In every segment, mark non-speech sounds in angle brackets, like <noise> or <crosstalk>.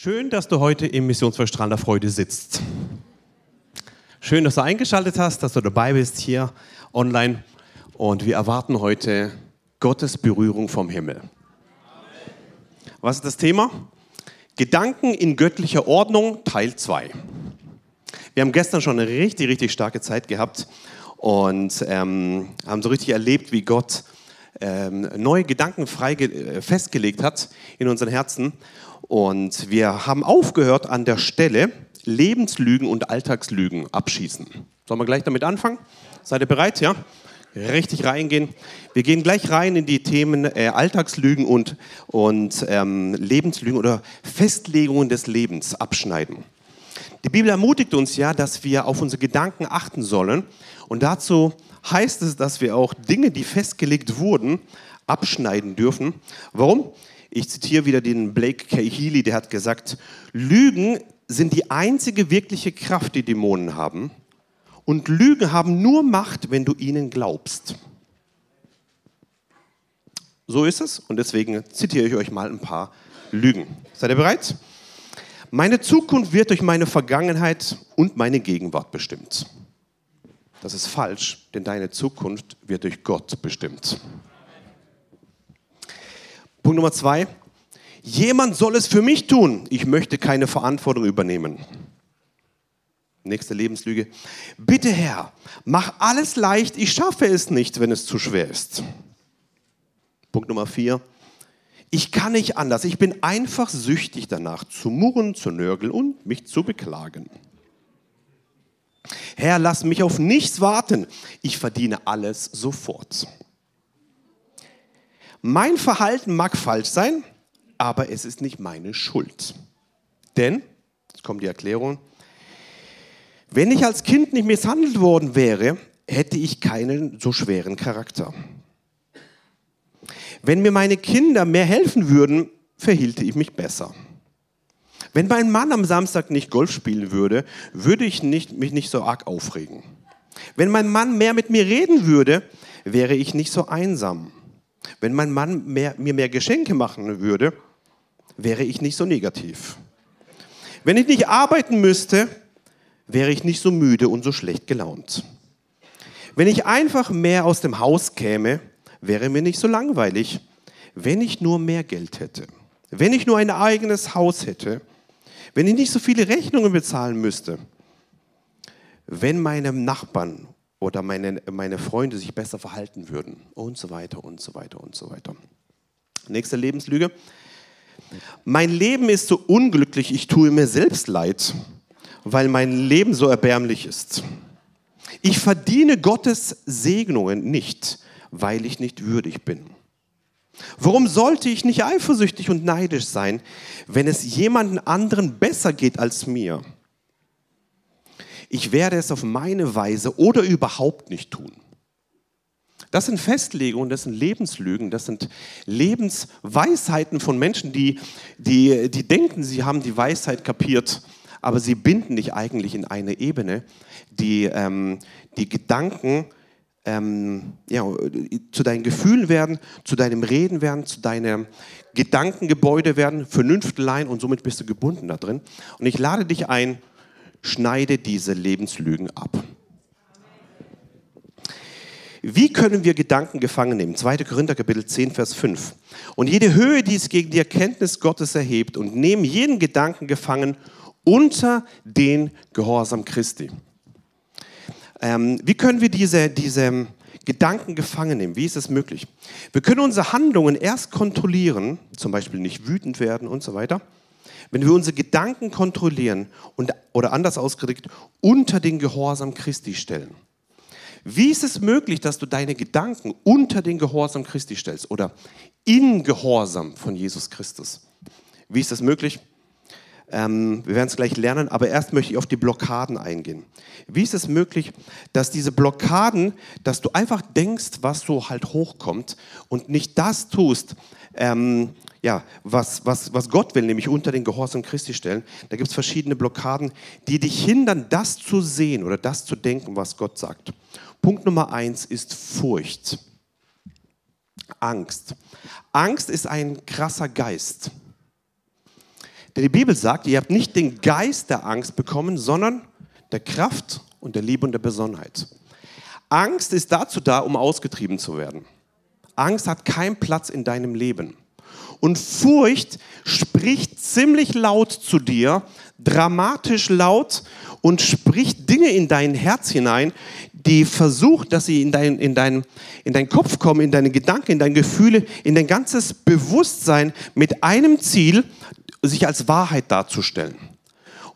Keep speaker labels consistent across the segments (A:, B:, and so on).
A: Schön, dass du heute im Missionsverstrahl der Freude sitzt. Schön, dass du eingeschaltet hast, dass du dabei bist hier online. Und wir erwarten heute Gottes Berührung vom Himmel. Was ist das Thema? Gedanken in göttlicher Ordnung, Teil 2. Wir haben gestern schon eine richtig, richtig starke Zeit gehabt und ähm, haben so richtig erlebt, wie Gott ähm, neue Gedanken frei äh, festgelegt hat in unseren Herzen. Und wir haben aufgehört an der Stelle Lebenslügen und Alltagslügen abschießen. Sollen wir gleich damit anfangen? Seid ihr bereit? Ja? Richtig reingehen. Wir gehen gleich rein in die Themen äh, Alltagslügen und, und ähm, Lebenslügen oder Festlegungen des Lebens abschneiden. Die Bibel ermutigt uns ja, dass wir auf unsere Gedanken achten sollen. Und dazu heißt es, dass wir auch Dinge, die festgelegt wurden, abschneiden dürfen. Warum? Ich zitiere wieder den Blake K. Healy, der hat gesagt, Lügen sind die einzige wirkliche Kraft, die Dämonen haben. Und Lügen haben nur Macht, wenn du ihnen glaubst. So ist es und deswegen zitiere ich euch mal ein paar Lügen. Seid ihr bereit? Meine Zukunft wird durch meine Vergangenheit und meine Gegenwart bestimmt. Das ist falsch, denn deine Zukunft wird durch Gott bestimmt. Punkt Nummer zwei. Jemand soll es für mich tun. Ich möchte keine Verantwortung übernehmen. Nächste Lebenslüge. Bitte Herr, mach alles leicht. Ich schaffe es nicht, wenn es zu schwer ist. Punkt Nummer vier. Ich kann nicht anders. Ich bin einfach süchtig danach, zu murren, zu nörgeln und mich zu beklagen. Herr, lass mich auf nichts warten. Ich verdiene alles sofort. Mein Verhalten mag falsch sein, aber es ist nicht meine Schuld. Denn, jetzt kommt die Erklärung, wenn ich als Kind nicht misshandelt worden wäre, hätte ich keinen so schweren Charakter. Wenn mir meine Kinder mehr helfen würden, verhielte ich mich besser. Wenn mein Mann am Samstag nicht Golf spielen würde, würde ich nicht, mich nicht so arg aufregen. Wenn mein Mann mehr mit mir reden würde, wäre ich nicht so einsam. Wenn mein Mann mehr, mir mehr Geschenke machen würde, wäre ich nicht so negativ. Wenn ich nicht arbeiten müsste, wäre ich nicht so müde und so schlecht gelaunt. Wenn ich einfach mehr aus dem Haus käme, wäre mir nicht so langweilig. Wenn ich nur mehr Geld hätte, wenn ich nur ein eigenes Haus hätte, wenn ich nicht so viele Rechnungen bezahlen müsste, wenn meine Nachbarn oder meine, meine Freunde sich besser verhalten würden und so weiter und so weiter und so weiter. Nächste Lebenslüge. Mein Leben ist so unglücklich, ich tue mir selbst leid, weil mein Leben so erbärmlich ist. Ich verdiene Gottes Segnungen nicht, weil ich nicht würdig bin. Warum sollte ich nicht eifersüchtig und neidisch sein, wenn es jemanden anderen besser geht als mir? Ich werde es auf meine Weise oder überhaupt nicht tun. Das sind Festlegungen, das sind Lebenslügen, das sind Lebensweisheiten von Menschen, die, die, die denken, sie haben die Weisheit kapiert, aber sie binden dich eigentlich in eine Ebene, die ähm, die Gedanken ähm, ja, zu deinen Gefühlen werden, zu deinem Reden werden, zu deinem Gedankengebäude werden, Vernünftlein und somit bist du gebunden da drin. Und ich lade dich ein, schneide diese Lebenslügen ab. Wie können wir Gedanken gefangen nehmen? 2. Korinther Kapitel 10, Vers 5. Und jede Höhe, die es gegen die Erkenntnis Gottes erhebt, und nehmen jeden Gedanken gefangen unter den Gehorsam Christi. Ähm, wie können wir diese, diese Gedanken gefangen nehmen? Wie ist es möglich? Wir können unsere Handlungen erst kontrollieren, zum Beispiel nicht wütend werden und so weiter wenn wir unsere Gedanken kontrollieren und, oder anders ausgedrückt, unter den Gehorsam Christi stellen. Wie ist es möglich, dass du deine Gedanken unter den Gehorsam Christi stellst oder in Gehorsam von Jesus Christus? Wie ist das möglich? Ähm, wir werden es gleich lernen, aber erst möchte ich auf die Blockaden eingehen. Wie ist es möglich, dass diese Blockaden, dass du einfach denkst, was so halt hochkommt und nicht das tust, ähm, ja, was, was, was Gott will, nämlich unter den Gehorsam Christi stellen, da gibt es verschiedene Blockaden, die dich hindern, das zu sehen oder das zu denken, was Gott sagt. Punkt Nummer eins ist Furcht. Angst. Angst ist ein krasser Geist. Die Bibel sagt, ihr habt nicht den Geist der Angst bekommen, sondern der Kraft und der Liebe und der Besonnenheit. Angst ist dazu da, um ausgetrieben zu werden. Angst hat keinen Platz in deinem Leben. Und Furcht spricht ziemlich laut zu dir, dramatisch laut und spricht Dinge in dein Herz hinein, die versucht, dass sie in dein, in, dein, in deinen Kopf kommen, in deine Gedanken, in deine Gefühle, in dein ganzes Bewusstsein mit einem Ziel, sich als Wahrheit darzustellen.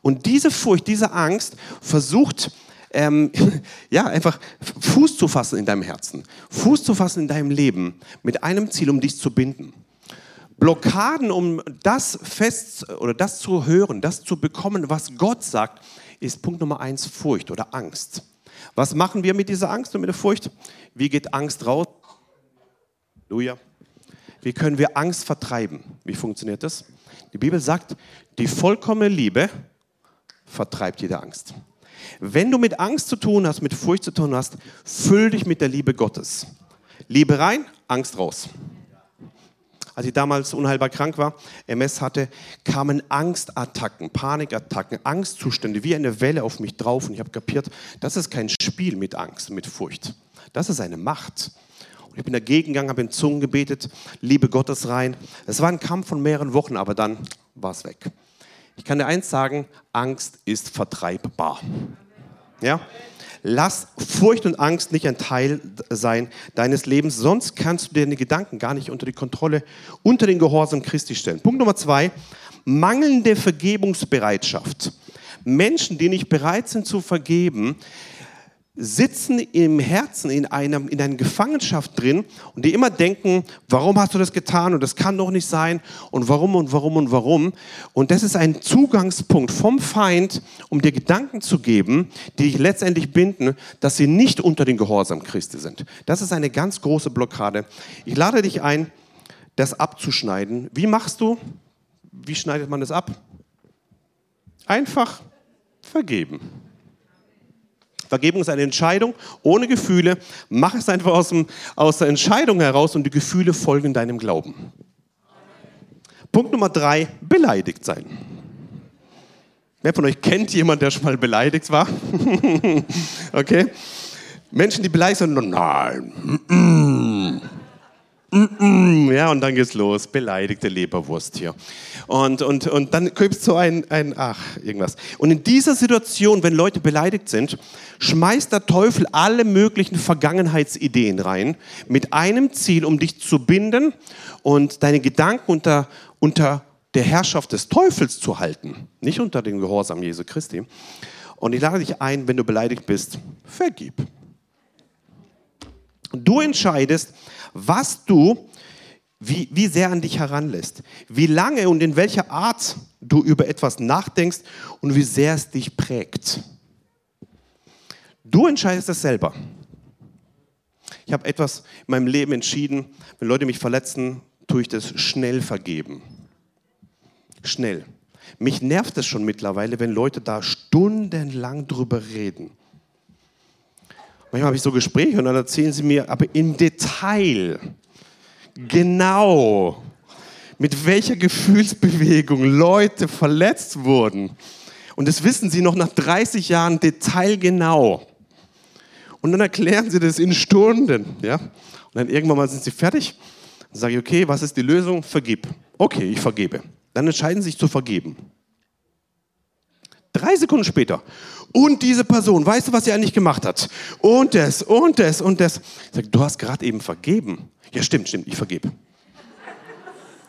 A: Und diese Furcht, diese Angst versucht, ähm, <laughs> ja, einfach Fuß zu fassen in deinem Herzen, Fuß zu fassen in deinem Leben, mit einem Ziel, um dich zu binden. Blockaden, um das fest oder das zu hören, das zu bekommen, was Gott sagt, ist Punkt Nummer eins Furcht oder Angst. Was machen wir mit dieser Angst und mit der Furcht? Wie geht Angst raus? Halleluja. Wie können wir Angst vertreiben? Wie funktioniert das? Die Bibel sagt, die vollkommene Liebe vertreibt jede Angst. Wenn du mit Angst zu tun hast, mit Furcht zu tun hast, füll dich mit der Liebe Gottes. Liebe rein, Angst raus. Als ich damals unheilbar krank war, MS hatte, kamen Angstattacken, Panikattacken, Angstzustände wie eine Welle auf mich drauf und ich habe kapiert, das ist kein Spiel mit Angst, mit Furcht. Das ist eine Macht. Ich bin dagegen gegangen, habe in Zungen gebetet, Liebe Gottes rein. Es war ein Kampf von mehreren Wochen, aber dann war es weg. Ich kann dir eins sagen, Angst ist vertreibbar. Ja? Lass Furcht und Angst nicht ein Teil sein deines Lebens, sonst kannst du deine Gedanken gar nicht unter die Kontrolle, unter den Gehorsam Christi stellen. Punkt Nummer zwei, mangelnde Vergebungsbereitschaft. Menschen, die nicht bereit sind zu vergeben, sitzen im Herzen in, einem, in einer Gefangenschaft drin und die immer denken, warum hast du das getan und das kann doch nicht sein und warum und warum und warum. Und das ist ein Zugangspunkt vom Feind, um dir Gedanken zu geben, die dich letztendlich binden, dass sie nicht unter den Gehorsam Christi sind. Das ist eine ganz große Blockade. Ich lade dich ein, das abzuschneiden. Wie machst du? Wie schneidet man das ab? Einfach vergeben. Vergebung ist eine Entscheidung ohne Gefühle. Mach es einfach aus, dem, aus der Entscheidung heraus und die Gefühle folgen deinem Glauben. Punkt Nummer drei, beleidigt sein. Wer von euch kennt jemanden, der schon mal beleidigt war? <laughs> okay. Menschen, die beleidigt sind, nein. Ja, und dann geht's los. Beleidigte Leberwurst hier. Und, und, und dann gibt es so ein, ein, ach, irgendwas. Und in dieser Situation, wenn Leute beleidigt sind, schmeißt der Teufel alle möglichen Vergangenheitsideen rein, mit einem Ziel, um dich zu binden und deine Gedanken unter, unter der Herrschaft des Teufels zu halten, nicht unter dem Gehorsam Jesu Christi. Und ich lade dich ein, wenn du beleidigt bist, vergib. Du entscheidest, was du, wie, wie sehr an dich heranlässt, wie lange und in welcher Art du über etwas nachdenkst und wie sehr es dich prägt. Du entscheidest es selber. Ich habe etwas in meinem Leben entschieden, wenn Leute mich verletzen, tue ich das schnell vergeben. Schnell. Mich nervt es schon mittlerweile, wenn Leute da stundenlang drüber reden. Manchmal habe ich so Gespräche und dann erzählen sie mir aber im Detail, genau, mit welcher Gefühlsbewegung Leute verletzt wurden. Und das wissen sie noch nach 30 Jahren detailgenau. Und dann erklären sie das in Stunden. Ja? Und dann irgendwann mal sind sie fertig. Dann sage ich, okay, was ist die Lösung? Vergib. Okay, ich vergebe. Dann entscheiden sie sich zu vergeben. Drei Sekunden später. Und diese Person, weißt du, was sie eigentlich gemacht hat? Und das, und das, und das. Ich du hast gerade eben vergeben. Ja, stimmt, stimmt, ich vergebe.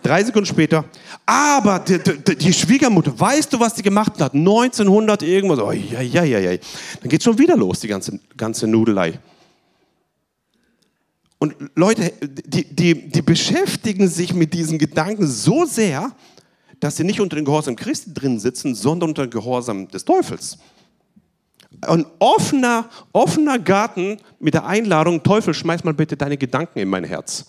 A: Drei Sekunden später, aber die, die, die, Schwiegermutter, weißt du, was die gemacht hat? 1900 irgendwas. Oh, ja, ja, ja, ja. Dann geht schon wieder los, die ganze, ganze Nudelei. Und Leute, die, die, die beschäftigen sich mit diesen Gedanken so sehr, dass sie nicht unter dem Gehorsam Christi drin sitzen, sondern unter dem Gehorsam des Teufels. Ein offener, offener Garten mit der Einladung, Teufel, schmeiß mal bitte deine Gedanken in mein Herz.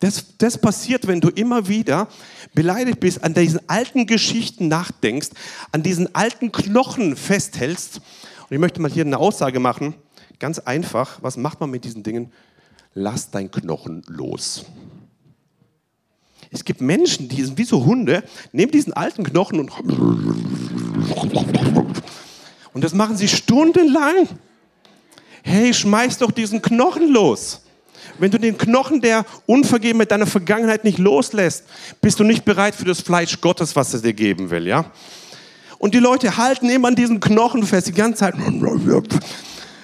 A: Das, das passiert, wenn du immer wieder beleidigt bist, an diesen alten Geschichten nachdenkst, an diesen alten Knochen festhältst. Und ich möchte mal hier eine Aussage machen, ganz einfach. Was macht man mit diesen Dingen? Lass dein Knochen los. Es gibt Menschen, die sind wie so Hunde, nehmen diesen alten Knochen und und das machen sie stundenlang. Hey, schmeiß doch diesen Knochen los. Wenn du den Knochen der Unvergebenheit deiner Vergangenheit nicht loslässt, bist du nicht bereit für das Fleisch Gottes, was er dir geben will, ja? Und die Leute halten immer an diesem Knochen fest, die ganze Zeit.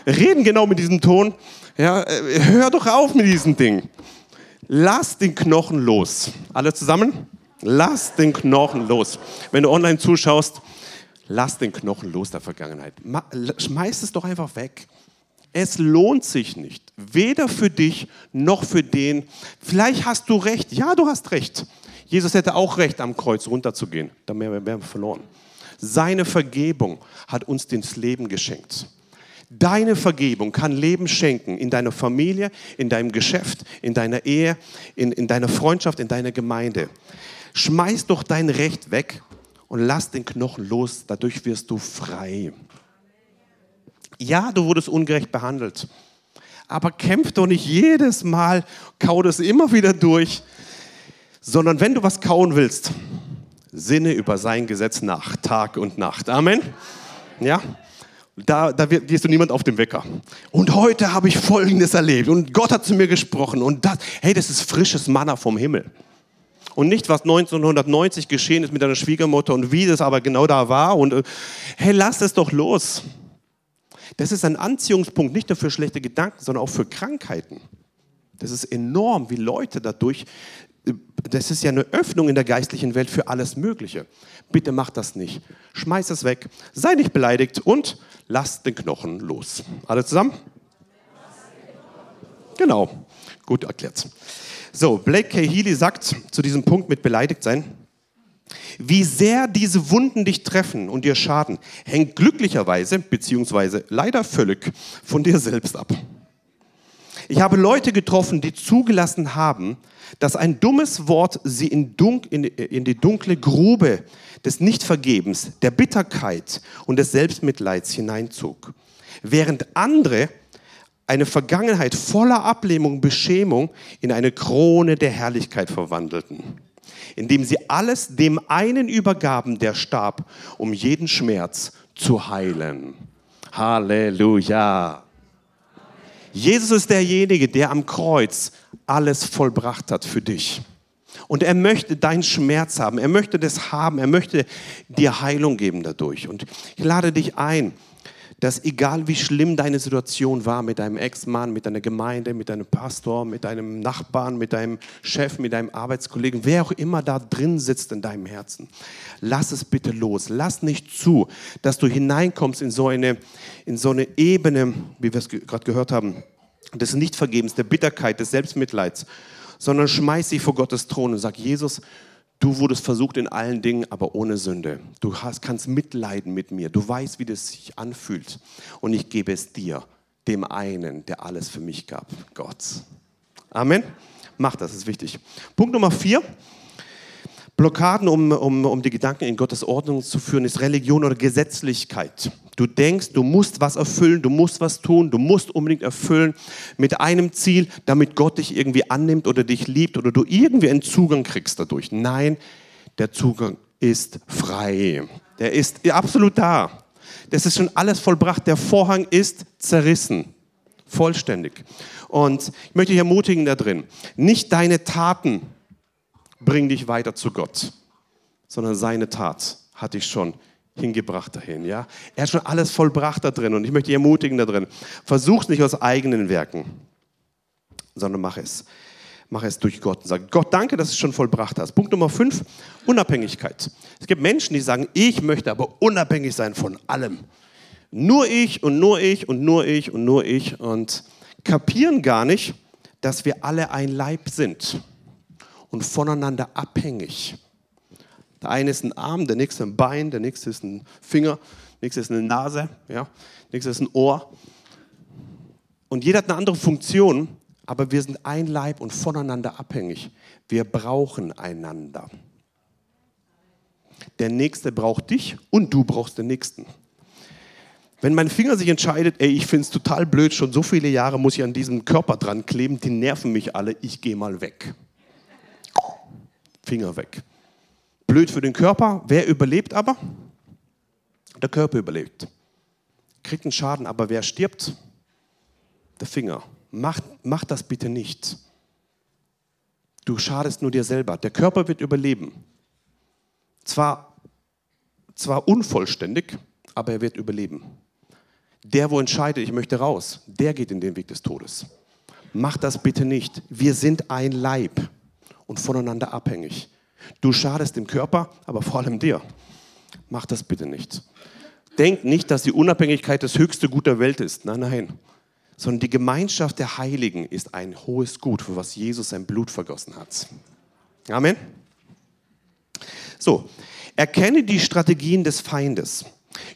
A: Reden genau mit diesem Ton. Ja, äh, hör doch auf mit diesem Ding. Lass den Knochen los. Alle zusammen? Lass den Knochen los. Wenn du online zuschaust, lass den Knochen los der Vergangenheit. Schmeiß es doch einfach weg. Es lohnt sich nicht, weder für dich noch für den. Vielleicht hast du recht. Ja, du hast recht. Jesus hätte auch recht, am Kreuz runterzugehen. Da wären wir verloren. Seine Vergebung hat uns das Leben geschenkt. Deine Vergebung kann Leben schenken in deiner Familie, in deinem Geschäft, in deiner Ehe, in, in deiner Freundschaft, in deiner Gemeinde. Schmeiß doch dein Recht weg und lass den Knochen los. Dadurch wirst du frei. Ja, du wurdest ungerecht behandelt. Aber kämpf doch nicht jedes Mal, kau das immer wieder durch, sondern wenn du was kauen willst, sinne über sein Gesetz nach, Tag und Nacht. Amen. Ja, da, da gehst du niemand auf den Wecker. Und heute habe ich Folgendes erlebt und Gott hat zu mir gesprochen und das, hey, das ist frisches Manna vom Himmel. Und nicht, was 1990 geschehen ist mit deiner Schwiegermutter und wie das aber genau da war und äh, hey, lass es doch los. Das ist ein Anziehungspunkt nicht nur für schlechte Gedanken, sondern auch für Krankheiten. Das ist enorm, wie Leute dadurch, das ist ja eine Öffnung in der geistlichen Welt für alles Mögliche. Bitte mach das nicht. Schmeiß es weg, sei nicht beleidigt und lass den Knochen los. Alle zusammen? Genau, gut erklärt. So, Blake K. Healy sagt zu diesem Punkt mit beleidigt sein, wie sehr diese Wunden dich treffen und dir schaden, hängt glücklicherweise, beziehungsweise leider völlig von dir selbst ab. Ich habe Leute getroffen, die zugelassen haben, dass ein dummes Wort sie in, in, in die dunkle Grube des Nichtvergebens, der Bitterkeit und des Selbstmitleids hineinzog. Während andere eine Vergangenheit voller Ablehnung, Beschämung in eine Krone der Herrlichkeit verwandelten indem sie alles dem einen übergaben, der starb, um jeden Schmerz zu heilen. Halleluja. Jesus ist derjenige, der am Kreuz alles vollbracht hat für dich. Und er möchte deinen Schmerz haben. Er möchte das haben. Er möchte dir Heilung geben dadurch. Und ich lade dich ein, dass egal wie schlimm deine Situation war mit deinem Ex-Mann, mit deiner Gemeinde, mit deinem Pastor, mit deinem Nachbarn, mit deinem Chef, mit deinem Arbeitskollegen, wer auch immer da drin sitzt in deinem Herzen, lass es bitte los. Lass nicht zu, dass du hineinkommst in so eine, in so eine Ebene, wie wir es gerade gehört haben, des Nichtvergebens, der Bitterkeit, des Selbstmitleids, sondern schmeiß sie vor Gottes Thron und sag, Jesus, Du wurdest versucht in allen Dingen, aber ohne Sünde. Du hast, kannst mitleiden mit mir. Du weißt, wie das sich anfühlt. Und ich gebe es dir, dem einen, der alles für mich gab, Gott. Amen. Mach das, ist wichtig. Punkt Nummer vier. Blockaden, um, um, um die Gedanken in Gottes Ordnung zu führen, ist Religion oder Gesetzlichkeit. Du denkst, du musst was erfüllen, du musst was tun, du musst unbedingt erfüllen mit einem Ziel, damit Gott dich irgendwie annimmt oder dich liebt oder du irgendwie einen Zugang kriegst dadurch. Nein, der Zugang ist frei. Der ist absolut da. Das ist schon alles vollbracht. Der Vorhang ist zerrissen. Vollständig. Und ich möchte dich ermutigen da drin. Nicht deine Taten bring dich weiter zu Gott, sondern seine Tat hat dich schon hingebracht dahin. Ja? Er hat schon alles vollbracht da drin und ich möchte dich ermutigen da drin. Versuch nicht aus eigenen Werken, sondern mach es. Mach es durch Gott und sag, Gott, danke, dass du es schon vollbracht hast. Punkt Nummer fünf, Unabhängigkeit. Es gibt Menschen, die sagen, ich möchte aber unabhängig sein von allem. Nur ich und nur ich und nur ich und nur ich und kapieren gar nicht, dass wir alle ein Leib sind und voneinander abhängig. Der eine ist ein Arm, der nächste ein Bein, der nächste ist ein Finger, der nächste ist eine Nase, ja, der nächste ist ein Ohr. Und jeder hat eine andere Funktion, aber wir sind ein Leib und voneinander abhängig. Wir brauchen einander. Der Nächste braucht dich und du brauchst den Nächsten. Wenn mein Finger sich entscheidet, ey, ich finde es total blöd, schon so viele Jahre muss ich an diesem Körper dran kleben, die nerven mich alle, ich gehe mal weg Finger weg. Blöd für den Körper. Wer überlebt aber? Der Körper überlebt. Kriegt einen Schaden, aber wer stirbt? Der Finger. Mach, mach das bitte nicht. Du schadest nur dir selber. Der Körper wird überleben. Zwar, zwar unvollständig, aber er wird überleben. Der, wo entscheidet, ich möchte raus, der geht in den Weg des Todes. Mach das bitte nicht. Wir sind ein Leib und voneinander abhängig. Du schadest dem Körper, aber vor allem dir. Mach das bitte nicht. Denk nicht, dass die Unabhängigkeit das höchste Gut der Welt ist. Nein, nein. Sondern die Gemeinschaft der Heiligen ist ein hohes Gut, für was Jesus sein Blut vergossen hat. Amen. So, erkenne die Strategien des Feindes.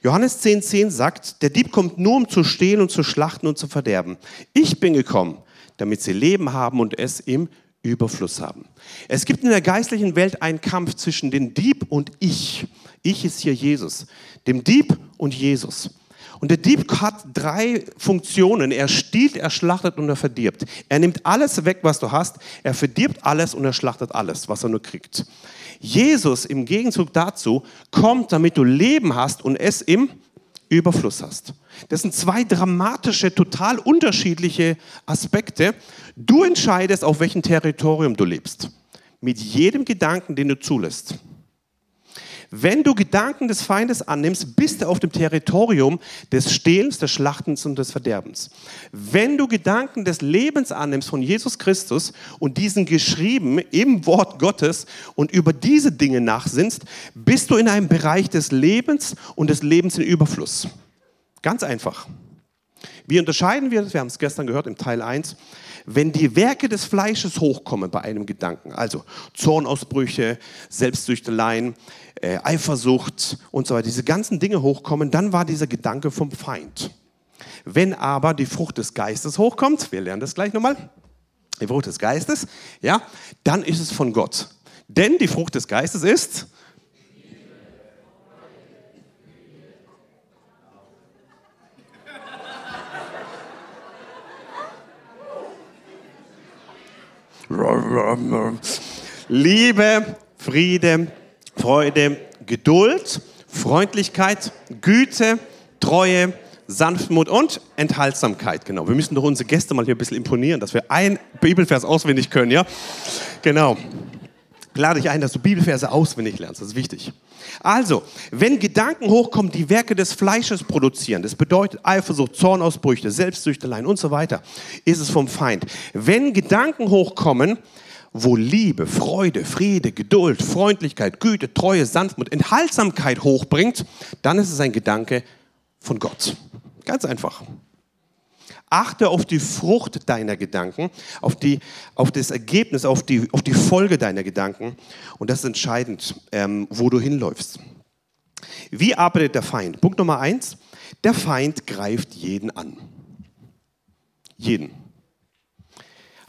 A: Johannes 10,10 10 sagt, der Dieb kommt nur, um zu stehlen und zu schlachten und zu verderben. Ich bin gekommen, damit sie Leben haben und es im Überfluss haben. Es gibt in der geistlichen Welt einen Kampf zwischen dem Dieb und ich. Ich ist hier Jesus. Dem Dieb und Jesus. Und der Dieb hat drei Funktionen. Er stiehlt, er schlachtet und er verdirbt. Er nimmt alles weg, was du hast. Er verdirbt alles und er schlachtet alles, was er nur kriegt. Jesus im Gegenzug dazu kommt, damit du Leben hast und es im Überfluss hast. Das sind zwei dramatische, total unterschiedliche Aspekte. Du entscheidest, auf welchem Territorium du lebst. Mit jedem Gedanken, den du zulässt. Wenn du Gedanken des Feindes annimmst, bist du auf dem Territorium des Stehlens, des Schlachtens und des Verderbens. Wenn du Gedanken des Lebens annimmst von Jesus Christus und diesen geschrieben im Wort Gottes und über diese Dinge nachsinnst, bist du in einem Bereich des Lebens und des Lebens in Überfluss. Ganz einfach. Wie unterscheiden wir das? Wir haben es gestern gehört im Teil 1 wenn die Werke des Fleisches hochkommen bei einem Gedanken, also Zornausbrüche, Selbstsüchteleien, äh, Eifersucht und so weiter, diese ganzen Dinge hochkommen, dann war dieser Gedanke vom Feind. Wenn aber die Frucht des Geistes hochkommt, wir lernen das gleich nochmal, die Frucht des Geistes, ja, dann ist es von Gott. Denn die Frucht des Geistes ist Liebe, Friede, Freude, Geduld, Freundlichkeit, Güte, Treue, Sanftmut und Enthaltsamkeit. Genau. Wir müssen doch unsere Gäste mal hier ein bisschen imponieren, dass wir ein Bibelvers auswendig können, ja? Genau. Lade dich ein, dass du Bibelverse auswendig lernst. Das ist wichtig. Also, wenn Gedanken hochkommen, die Werke des Fleisches produzieren, das bedeutet Eifersucht, Zornausbrüche, Selbstsüchteleien und so weiter, ist es vom Feind. Wenn Gedanken hochkommen, wo Liebe, Freude, Friede, Geduld, Freundlichkeit, Güte, Treue, Sanftmut, Enthaltsamkeit hochbringt, dann ist es ein Gedanke von Gott. Ganz einfach. Achte auf die Frucht deiner Gedanken, auf, die, auf das Ergebnis, auf die, auf die Folge deiner Gedanken. Und das ist entscheidend, ähm, wo du hinläufst. Wie arbeitet der Feind? Punkt Nummer eins. Der Feind greift jeden an. Jeden.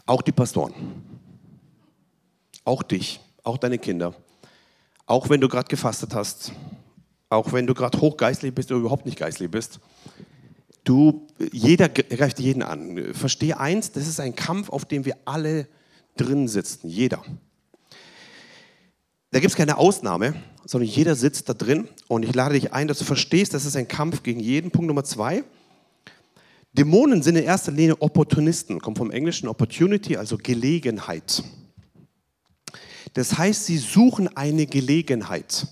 A: Auch die Pastoren. Auch dich. Auch deine Kinder. Auch wenn du gerade gefastet hast. Auch wenn du gerade hochgeistlich bist oder überhaupt nicht geistlich bist. Du, jeder greift jeden an. Verstehe eins, das ist ein Kampf, auf dem wir alle drin sitzen. Jeder. Da gibt es keine Ausnahme, sondern jeder sitzt da drin. Und ich lade dich ein, dass du verstehst, das ist ein Kampf gegen jeden. Punkt Nummer zwei. Dämonen sind in erster Linie Opportunisten, kommt vom englischen Opportunity, also Gelegenheit. Das heißt, sie suchen eine Gelegenheit.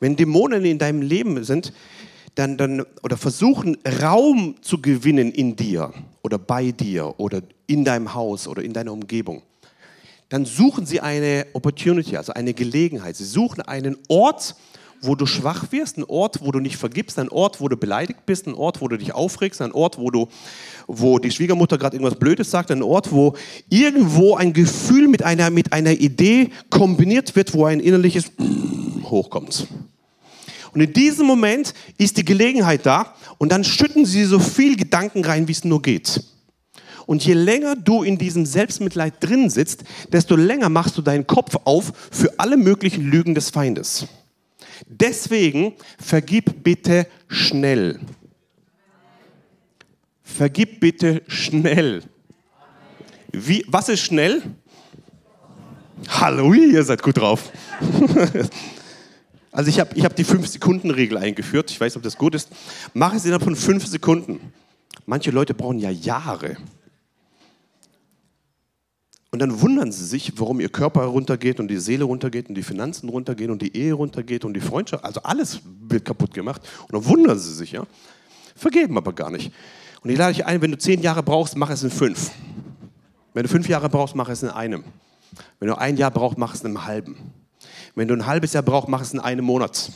A: Wenn Dämonen in deinem Leben sind, dann, dann, oder versuchen, Raum zu gewinnen in dir oder bei dir oder in deinem Haus oder in deiner Umgebung, dann suchen sie eine Opportunity, also eine Gelegenheit. Sie suchen einen Ort, wo du schwach wirst, ein Ort, wo du nicht vergibst, ein Ort, wo du beleidigt bist, ein Ort, wo du dich aufregst, ein Ort, wo, du, wo die Schwiegermutter gerade irgendwas Blödes sagt, ein Ort, wo irgendwo ein Gefühl mit einer, mit einer Idee kombiniert wird, wo ein innerliches <clears throat> hochkommt. Und in diesem Moment ist die Gelegenheit da und dann schütten sie so viel Gedanken rein, wie es nur geht. Und je länger du in diesem Selbstmitleid drin sitzt, desto länger machst du deinen Kopf auf für alle möglichen Lügen des Feindes. Deswegen vergib bitte schnell. Vergib bitte schnell. Wie, was ist schnell? Hallo, ihr seid gut drauf. <laughs> also ich habe ich hab die 5-Sekunden-Regel eingeführt. Ich weiß, ob das gut ist. Mach es innerhalb von 5 Sekunden. Manche Leute brauchen ja Jahre. Und dann wundern sie sich, warum ihr Körper runtergeht und die Seele runtergeht und die Finanzen runtergehen und die Ehe runtergeht und die Freundschaft. Also alles wird kaputt gemacht. Und dann wundern sie sich, ja. Vergeben aber gar nicht. Und ich lade dich ein, wenn du zehn Jahre brauchst, mach es in fünf. Wenn du fünf Jahre brauchst, mach es in einem. Wenn du ein Jahr brauchst, mach es in einem halben. Wenn du ein halbes Jahr brauchst, mach es in einem Monat.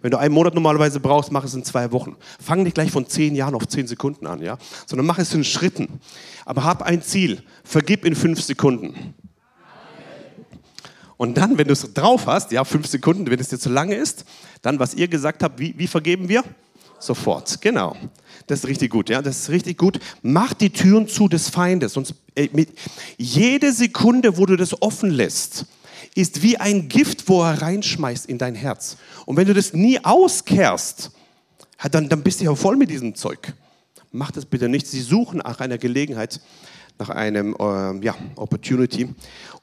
A: Wenn du einen Monat normalerweise brauchst, mach es in zwei Wochen. Fang nicht gleich von zehn Jahren auf zehn Sekunden an, ja? sondern mach es in Schritten. Aber hab ein Ziel. Vergib in fünf Sekunden. Und dann, wenn du es drauf hast, ja, fünf Sekunden, wenn es dir zu lange ist, dann, was ihr gesagt habt, wie, wie vergeben wir? Sofort, genau. Das ist richtig gut, ja, das ist richtig gut. Mach die Türen zu des Feindes. Sonst, äh, jede Sekunde, wo du das offen lässt, ist wie ein Gift, wo er reinschmeißt in dein Herz. Und wenn du das nie auskehrst, dann, dann bist du ja voll mit diesem Zeug. Mach das bitte nicht. Sie suchen nach einer Gelegenheit, nach einem äh, ja, Opportunity.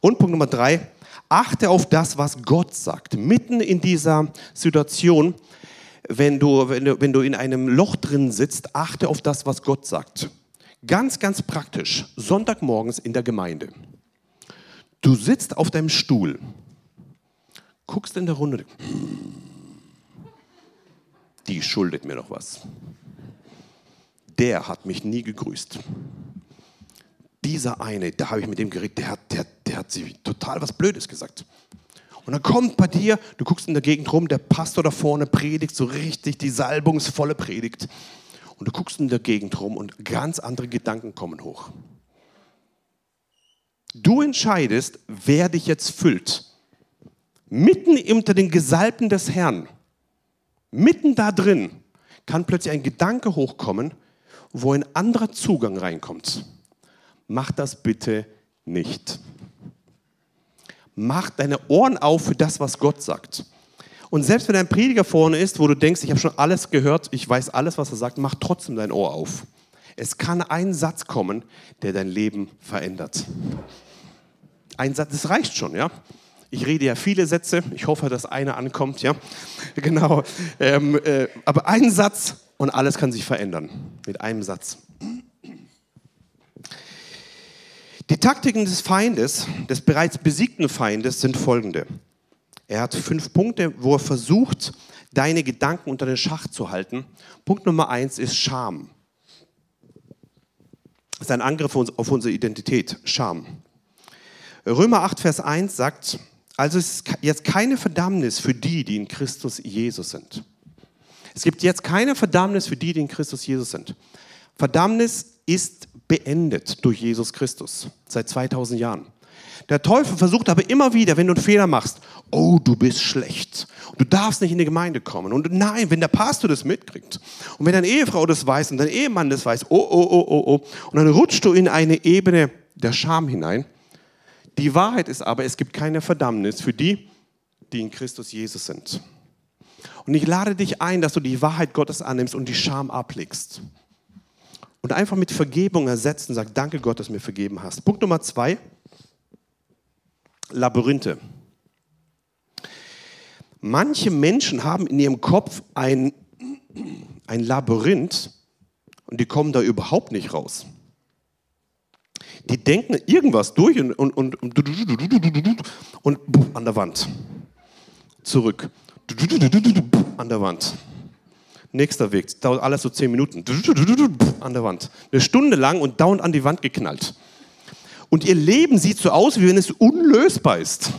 A: Und Punkt Nummer drei, achte auf das, was Gott sagt. Mitten in dieser Situation, wenn du, wenn du, wenn du in einem Loch drin sitzt, achte auf das, was Gott sagt. Ganz, ganz praktisch. Sonntagmorgens in der Gemeinde. Du sitzt auf deinem Stuhl, guckst in der Runde, die schuldet mir noch was. Der hat mich nie gegrüßt. Dieser eine, da habe ich mit dem geredet, der hat, der, der hat sie total was Blödes gesagt. Und dann kommt bei dir, du guckst in der Gegend rum, der Pastor da vorne predigt so richtig die salbungsvolle Predigt. Und du guckst in der Gegend rum und ganz andere Gedanken kommen hoch. Du entscheidest, wer dich jetzt füllt. Mitten unter den Gesalbten des Herrn, mitten da drin, kann plötzlich ein Gedanke hochkommen, wo ein anderer Zugang reinkommt. Mach das bitte nicht. Mach deine Ohren auf für das, was Gott sagt. Und selbst wenn ein Prediger vorne ist, wo du denkst, ich habe schon alles gehört, ich weiß alles, was er sagt, mach trotzdem dein Ohr auf. Es kann ein Satz kommen, der dein Leben verändert. Ein Satz, das reicht schon, ja. Ich rede ja viele Sätze. Ich hoffe, dass einer ankommt, ja. <laughs> Genau. Ähm, äh, aber ein Satz und alles kann sich verändern. Mit einem Satz. Die Taktiken des Feindes, des bereits besiegten Feindes, sind folgende. Er hat fünf Punkte, wo er versucht, deine Gedanken unter den Schach zu halten. Punkt Nummer eins ist Scham. Das ist ein Angriff auf unsere Identität, Scham. Römer 8, Vers 1 sagt, also es ist jetzt keine Verdammnis für die, die in Christus Jesus sind. Es gibt jetzt keine Verdammnis für die, die in Christus Jesus sind. Verdammnis ist beendet durch Jesus Christus seit 2000 Jahren. Der Teufel versucht aber immer wieder, wenn du einen Fehler machst, oh, du bist schlecht. Du darfst nicht in die Gemeinde kommen. Und nein, wenn der Pastor das mitkriegt und wenn deine Ehefrau das weiß und dein Ehemann das weiß, oh, oh, oh, oh, oh, und dann rutschst du in eine Ebene der Scham hinein die Wahrheit ist aber, es gibt keine Verdammnis für die, die in Christus Jesus sind. Und ich lade dich ein, dass du die Wahrheit Gottes annimmst und die Scham ablegst. Und einfach mit Vergebung ersetzen, sag, danke Gott, dass du mir vergeben hast. Punkt Nummer zwei, Labyrinthe. Manche Menschen haben in ihrem Kopf ein, ein Labyrinth und die kommen da überhaupt nicht raus die denken irgendwas durch und, und, und, und, an der Wand. Zurück. An der Wand. Nächster Weg. Dauert alles so zehn Minuten. An der Wand. Eine Stunde lang und dauernd an die Wand geknallt. Und ihr Leben sieht so aus, wie wenn es unlösbar ist.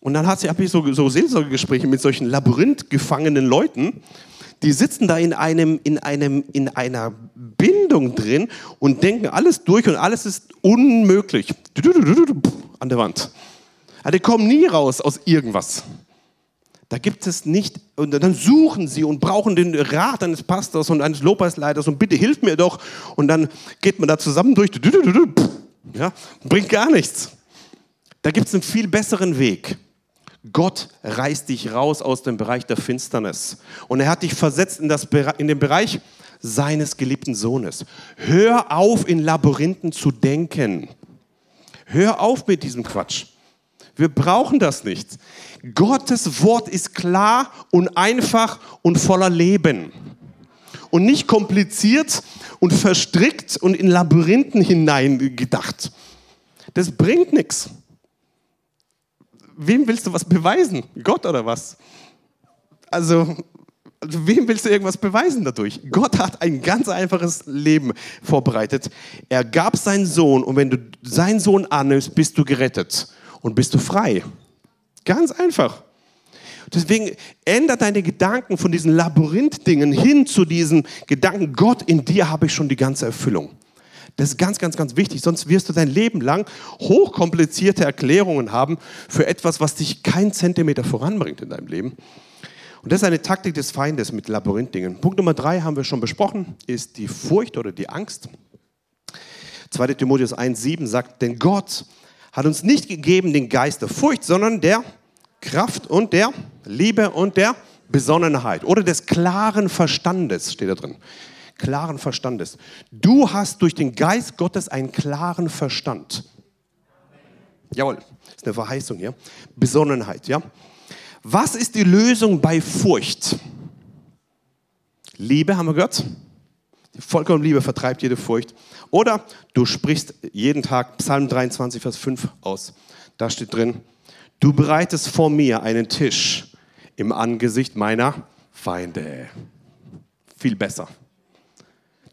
A: Und dann habe ich so, so Seelsorgegespräche mit solchen labyrinthgefangenen Leuten die sitzen da in, einem, in, einem, in einer Bindung drin und denken alles durch und alles ist unmöglich. An der Wand. die kommen nie raus aus irgendwas. Da gibt es nicht, und dann suchen sie und brauchen den Rat eines Pastors und eines Lobpreisleiters und bitte hilf mir doch. Und dann geht man da zusammen durch. Ja, bringt gar nichts. Da gibt es einen viel besseren Weg. Gott reißt dich raus aus dem Bereich der Finsternis. Und er hat dich versetzt in, das, in den Bereich seines geliebten Sohnes. Hör auf, in Labyrinthen zu denken. Hör auf mit diesem Quatsch. Wir brauchen das nicht. Gottes Wort ist klar und einfach und voller Leben. Und nicht kompliziert und verstrickt und in Labyrinthen hineingedacht. Das bringt nichts. Wem willst du was beweisen? Gott oder was? Also, wem willst du irgendwas beweisen dadurch? Gott hat ein ganz einfaches Leben vorbereitet. Er gab seinen Sohn und wenn du seinen Sohn annimmst, bist du gerettet und bist du frei. Ganz einfach. Deswegen ändere deine Gedanken von diesen Labyrinth-Dingen hin zu diesen Gedanken, Gott, in dir habe ich schon die ganze Erfüllung. Das ist ganz, ganz, ganz wichtig. Sonst wirst du dein Leben lang hochkomplizierte Erklärungen haben für etwas, was dich keinen Zentimeter voranbringt in deinem Leben. Und das ist eine Taktik des Feindes mit Labyrinth-Dingen. Punkt Nummer drei haben wir schon besprochen, ist die Furcht oder die Angst. 2. Timotheus 1,7 sagt, denn Gott hat uns nicht gegeben den Geist der Furcht, sondern der Kraft und der Liebe und der Besonnenheit oder des klaren Verstandes, steht da drin. Klaren Verstandes. Du hast durch den Geist Gottes einen klaren Verstand. Jawohl, ist eine Verheißung hier. Besonnenheit, ja. Was ist die Lösung bei Furcht? Liebe, haben wir gehört? Die vollkommene Liebe vertreibt jede Furcht. Oder du sprichst jeden Tag Psalm 23, Vers 5 aus. Da steht drin, du bereitest vor mir einen Tisch im Angesicht meiner Feinde. Viel besser.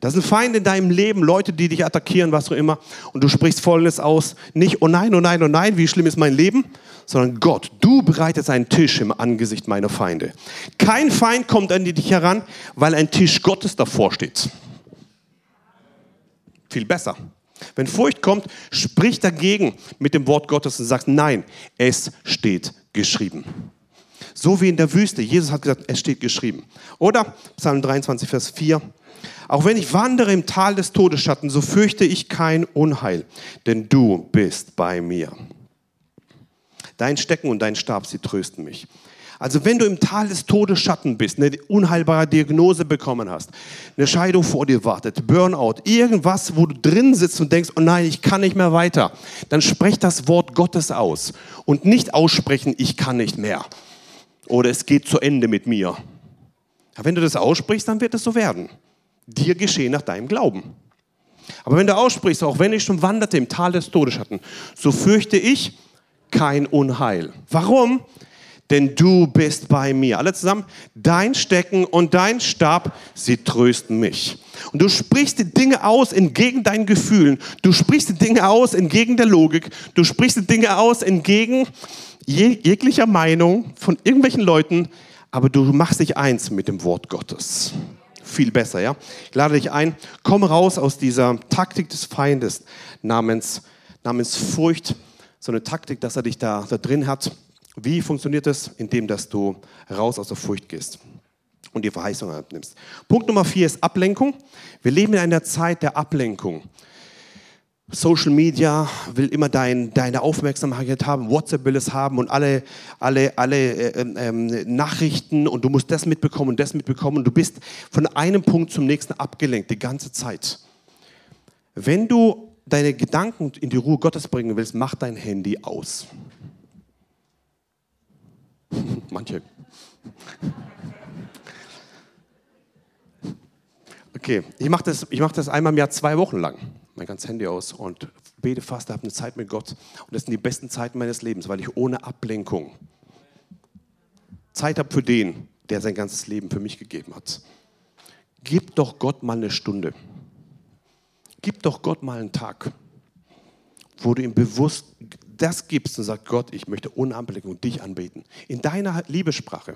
A: Das sind Feinde in deinem Leben, Leute, die dich attackieren, was auch immer. Und du sprichst Folgendes aus. Nicht, oh nein, oh nein, oh nein, wie schlimm ist mein Leben, sondern Gott, du bereitest einen Tisch im Angesicht meiner Feinde. Kein Feind kommt an dich heran, weil ein Tisch Gottes davor steht. Viel besser. Wenn Furcht kommt, sprich dagegen mit dem Wort Gottes und sagst, nein, es steht geschrieben. So wie in der Wüste. Jesus hat gesagt, es steht geschrieben. Oder Psalm 23, Vers 4. Auch wenn ich wandere im Tal des Todesschatten, so fürchte ich kein Unheil, denn du bist bei mir. Dein Stecken und dein Stab, sie trösten mich. Also wenn du im Tal des Todesschatten bist, eine unheilbare Diagnose bekommen hast, eine Scheidung vor dir wartet, Burnout, irgendwas, wo du drin sitzt und denkst, oh nein, ich kann nicht mehr weiter, dann sprech das Wort Gottes aus und nicht aussprechen, ich kann nicht mehr oder es geht zu Ende mit mir. Wenn du das aussprichst, dann wird es so werden. Dir geschehen nach deinem Glauben. Aber wenn du aussprichst, auch wenn ich schon wanderte im Tal des Todesschatten, so fürchte ich kein Unheil. Warum? denn du bist bei mir. Alle zusammen, dein Stecken und dein Stab, sie trösten mich. Und du sprichst die Dinge aus entgegen deinen Gefühlen. Du sprichst die Dinge aus entgegen der Logik. Du sprichst die Dinge aus entgegen jeg jeglicher Meinung von irgendwelchen Leuten. Aber du machst dich eins mit dem Wort Gottes. Viel besser, ja? Ich lade dich ein, komm raus aus dieser Taktik des Feindes namens, namens Furcht. So eine Taktik, dass er dich da, da drin hat wie funktioniert das? Indem, dass du raus aus der Furcht gehst und die Verheißung abnimmst. Punkt Nummer vier ist Ablenkung. Wir leben in einer Zeit der Ablenkung. Social Media will immer dein, deine Aufmerksamkeit haben, WhatsApp will es haben und alle, alle, alle äh, ähm, Nachrichten und du musst das mitbekommen und das mitbekommen und du bist von einem Punkt zum nächsten abgelenkt die ganze Zeit. Wenn du deine Gedanken in die Ruhe Gottes bringen willst, mach dein Handy aus. <laughs> Manche. Okay, ich mache das, mach das einmal im Jahr zwei Wochen lang, mein ganzes Handy aus und bete fast, habe eine Zeit mit Gott. Und das sind die besten Zeiten meines Lebens, weil ich ohne Ablenkung Zeit habe für den, der sein ganzes Leben für mich gegeben hat. Gib doch Gott mal eine Stunde. Gib doch Gott mal einen Tag, wo du ihm bewusst das gibst und sagst, Gott, ich möchte ohne Ablenkung dich anbeten. In deiner Liebessprache.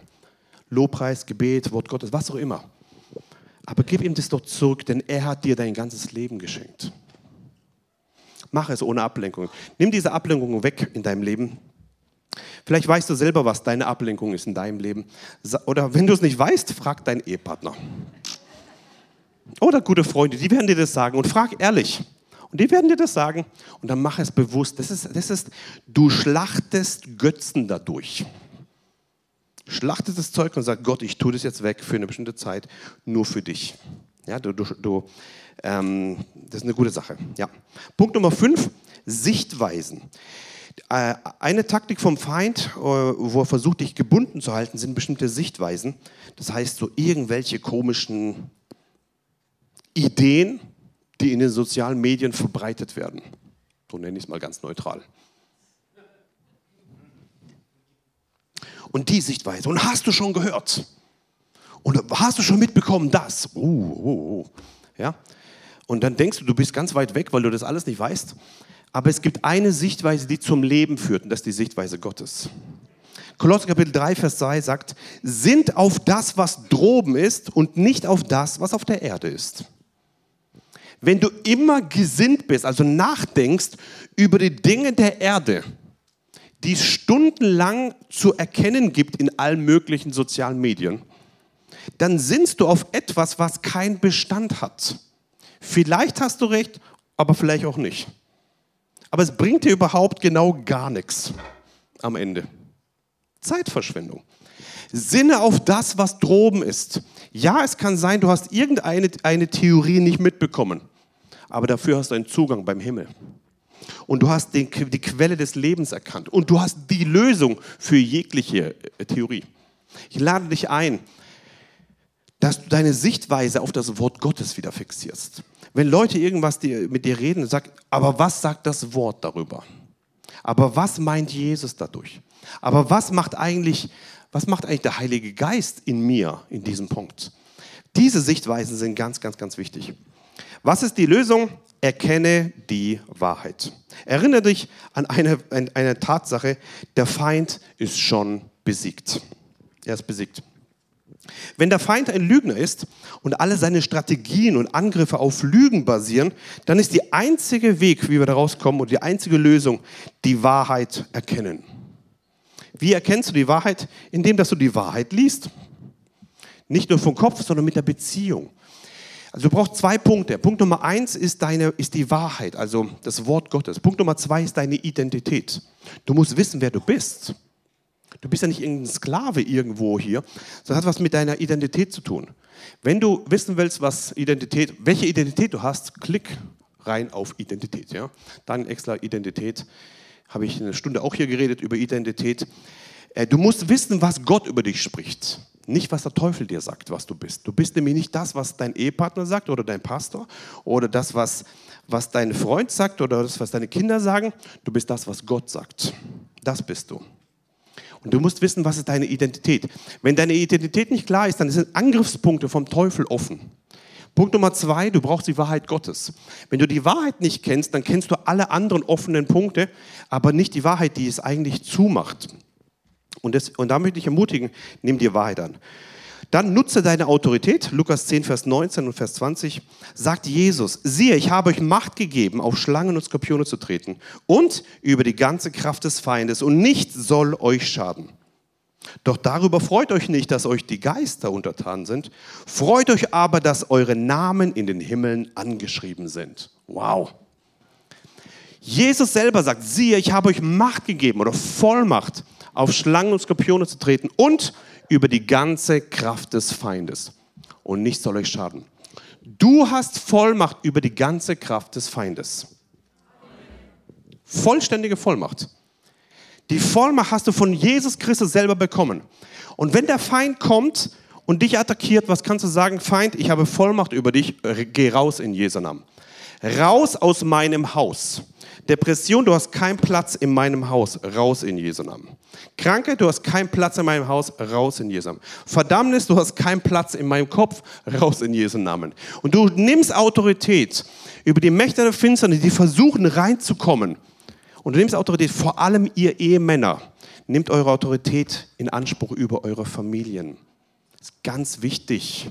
A: Lobpreis, Gebet, Wort Gottes, was auch immer. Aber gib ihm das doch zurück, denn er hat dir dein ganzes Leben geschenkt. Mach es ohne Ablenkung. Nimm diese Ablenkung weg in deinem Leben. Vielleicht weißt du selber, was deine Ablenkung ist in deinem Leben. Oder wenn du es nicht weißt, frag deinen Ehepartner. Oder gute Freunde, die werden dir das sagen. Und frag ehrlich, und die werden dir das sagen und dann mach es bewusst. Das ist, das ist, du schlachtest Götzen dadurch. Schlachtest das Zeug und sag Gott, ich tue das jetzt weg für eine bestimmte Zeit, nur für dich. Ja, du, du, du ähm, das ist eine gute Sache. Ja. Punkt Nummer fünf, Sichtweisen. Äh, eine Taktik vom Feind, äh, wo er versucht, dich gebunden zu halten, sind bestimmte Sichtweisen. Das heißt, so irgendwelche komischen Ideen, die in den sozialen Medien verbreitet werden. So nenne ich es mal ganz neutral. Und die Sichtweise. Und hast du schon gehört? Und hast du schon mitbekommen, das? Uh, uh, uh. Ja? Und dann denkst du, du bist ganz weit weg, weil du das alles nicht weißt. Aber es gibt eine Sichtweise, die zum Leben führt, und das ist die Sichtweise Gottes. Kolosser Kapitel 3, Vers 2 sagt, sind auf das, was droben ist und nicht auf das, was auf der Erde ist. Wenn du immer gesinnt bist, also nachdenkst über die Dinge der Erde, die es stundenlang zu erkennen gibt in allen möglichen sozialen Medien, dann sinnst du auf etwas, was keinen Bestand hat. Vielleicht hast du recht, aber vielleicht auch nicht. Aber es bringt dir überhaupt genau gar nichts am Ende. Zeitverschwendung. Sinne auf das, was droben ist. Ja, es kann sein, du hast irgendeine eine Theorie nicht mitbekommen, aber dafür hast du einen Zugang beim Himmel. Und du hast den, die Quelle des Lebens erkannt. Und du hast die Lösung für jegliche äh, Theorie. Ich lade dich ein, dass du deine Sichtweise auf das Wort Gottes wieder fixierst. Wenn Leute irgendwas mit dir reden, sag, aber was sagt das Wort darüber? Aber was meint Jesus dadurch? Aber was macht eigentlich, was macht eigentlich der Heilige Geist in mir in diesem Punkt? Diese Sichtweisen sind ganz, ganz, ganz wichtig. Was ist die Lösung? Erkenne die Wahrheit. Erinnere dich an eine, an eine Tatsache, der Feind ist schon besiegt. Er ist besiegt. Wenn der Feind ein Lügner ist und alle seine Strategien und Angriffe auf Lügen basieren, dann ist der einzige Weg, wie wir da rauskommen und die einzige Lösung, die Wahrheit erkennen. Wie erkennst du die Wahrheit? Indem, dass du die Wahrheit liest. Nicht nur vom Kopf, sondern mit der Beziehung. Also du brauchst zwei Punkte. Punkt Nummer eins ist, deine, ist die Wahrheit, also das Wort Gottes. Punkt Nummer zwei ist deine Identität. Du musst wissen, wer du bist. Du bist ja nicht irgendein Sklave irgendwo hier, sondern hat was mit deiner Identität zu tun. Wenn du wissen willst, was Identität, welche Identität du hast, klick rein auf Identität. Ja? Dann extra Identität. Habe ich eine Stunde auch hier geredet über Identität. Äh, du musst wissen, was Gott über dich spricht. Nicht, was der Teufel dir sagt, was du bist. Du bist nämlich nicht das, was dein Ehepartner sagt oder dein Pastor oder das, was, was dein Freund sagt oder das, was deine Kinder sagen. Du bist das, was Gott sagt. Das bist du. Und du musst wissen, was ist deine Identität. Wenn deine Identität nicht klar ist, dann sind Angriffspunkte vom Teufel offen. Punkt Nummer zwei, du brauchst die Wahrheit Gottes. Wenn du die Wahrheit nicht kennst, dann kennst du alle anderen offenen Punkte, aber nicht die Wahrheit, die es eigentlich zumacht. Und, das, und da möchte ich ermutigen, nimm die Wahrheit an. Dann nutze deine Autorität. Lukas 10, Vers 19 und Vers 20 sagt Jesus, siehe, ich habe euch Macht gegeben, auf Schlangen und Skorpione zu treten und über die ganze Kraft des Feindes und nichts soll euch schaden. Doch darüber freut euch nicht, dass euch die Geister untertan sind. Freut euch aber, dass eure Namen in den Himmeln angeschrieben sind. Wow. Jesus selber sagt, siehe, ich habe euch Macht gegeben oder Vollmacht, auf Schlangen und Skorpione zu treten und über die ganze Kraft des Feindes. Und nichts soll euch schaden. Du hast Vollmacht über die ganze Kraft des Feindes. Vollständige Vollmacht. Die Vollmacht hast du von Jesus Christus selber bekommen. Und wenn der Feind kommt und dich attackiert, was kannst du sagen? Feind, ich habe Vollmacht über dich, geh raus in Jesu Namen. Raus aus meinem Haus. Depression, du hast keinen Platz in meinem Haus, raus in Jesu Namen. Krankheit, du hast keinen Platz in meinem Haus, raus in Jesu Namen. Verdammnis, du hast keinen Platz in meinem Kopf, raus in Jesu Namen. Und du nimmst Autorität über die Mächte der Finsternis, die versuchen reinzukommen. Und du nimmst Autorität, vor allem ihr Ehemänner, nehmt eure Autorität in Anspruch über eure Familien. Das ist ganz wichtig.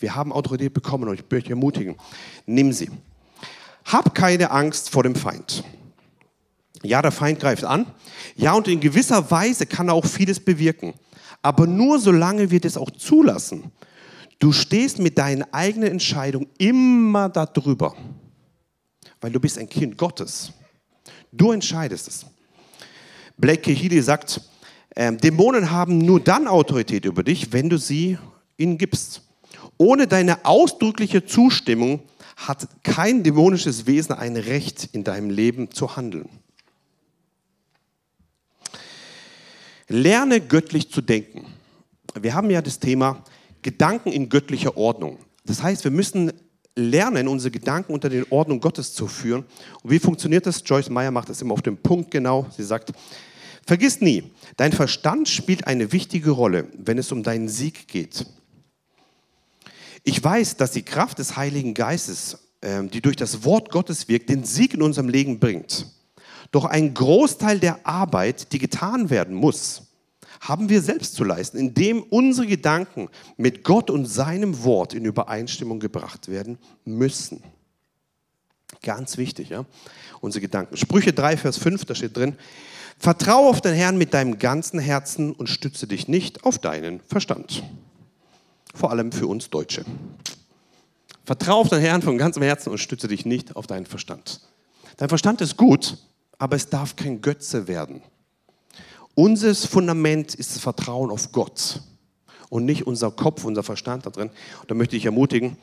A: Wir haben Autorität bekommen und ich möchte euch ermutigen, nimm sie. Hab keine Angst vor dem Feind. Ja, der Feind greift an. Ja, und in gewisser Weise kann er auch vieles bewirken. Aber nur solange wir das auch zulassen. Du stehst mit deinen eigenen Entscheidungen immer darüber. Weil du bist ein Kind Gottes. Du entscheidest es. Blake Kehili sagt, äh, Dämonen haben nur dann Autorität über dich, wenn du sie ihnen gibst. Ohne deine ausdrückliche Zustimmung hat kein dämonisches Wesen ein Recht in deinem Leben zu handeln. Lerne göttlich zu denken. Wir haben ja das Thema Gedanken in göttlicher Ordnung. Das heißt, wir müssen lernen, unsere Gedanken unter den Ordnung Gottes zu führen. Und wie funktioniert das? Joyce Meyer macht das immer auf den Punkt genau. Sie sagt, vergiss nie, dein Verstand spielt eine wichtige Rolle, wenn es um deinen Sieg geht. Ich weiß, dass die Kraft des Heiligen Geistes, ähm, die durch das Wort Gottes wirkt, den Sieg in unserem Leben bringt. Doch ein Großteil der Arbeit, die getan werden muss, haben wir selbst zu leisten, indem unsere Gedanken mit Gott und seinem Wort in Übereinstimmung gebracht werden müssen. Ganz wichtig, ja? Unsere Gedanken. Sprüche 3, Vers 5, da steht drin, Vertraue auf den Herrn mit deinem ganzen Herzen und stütze dich nicht auf deinen Verstand. Vor allem für uns Deutsche. Vertraue auf den Herrn von ganzem Herzen und stütze dich nicht auf deinen Verstand. Dein Verstand ist gut, aber es darf kein Götze werden. Unser Fundament ist das Vertrauen auf Gott und nicht unser Kopf, unser Verstand da drin. Und da möchte ich ermutigen,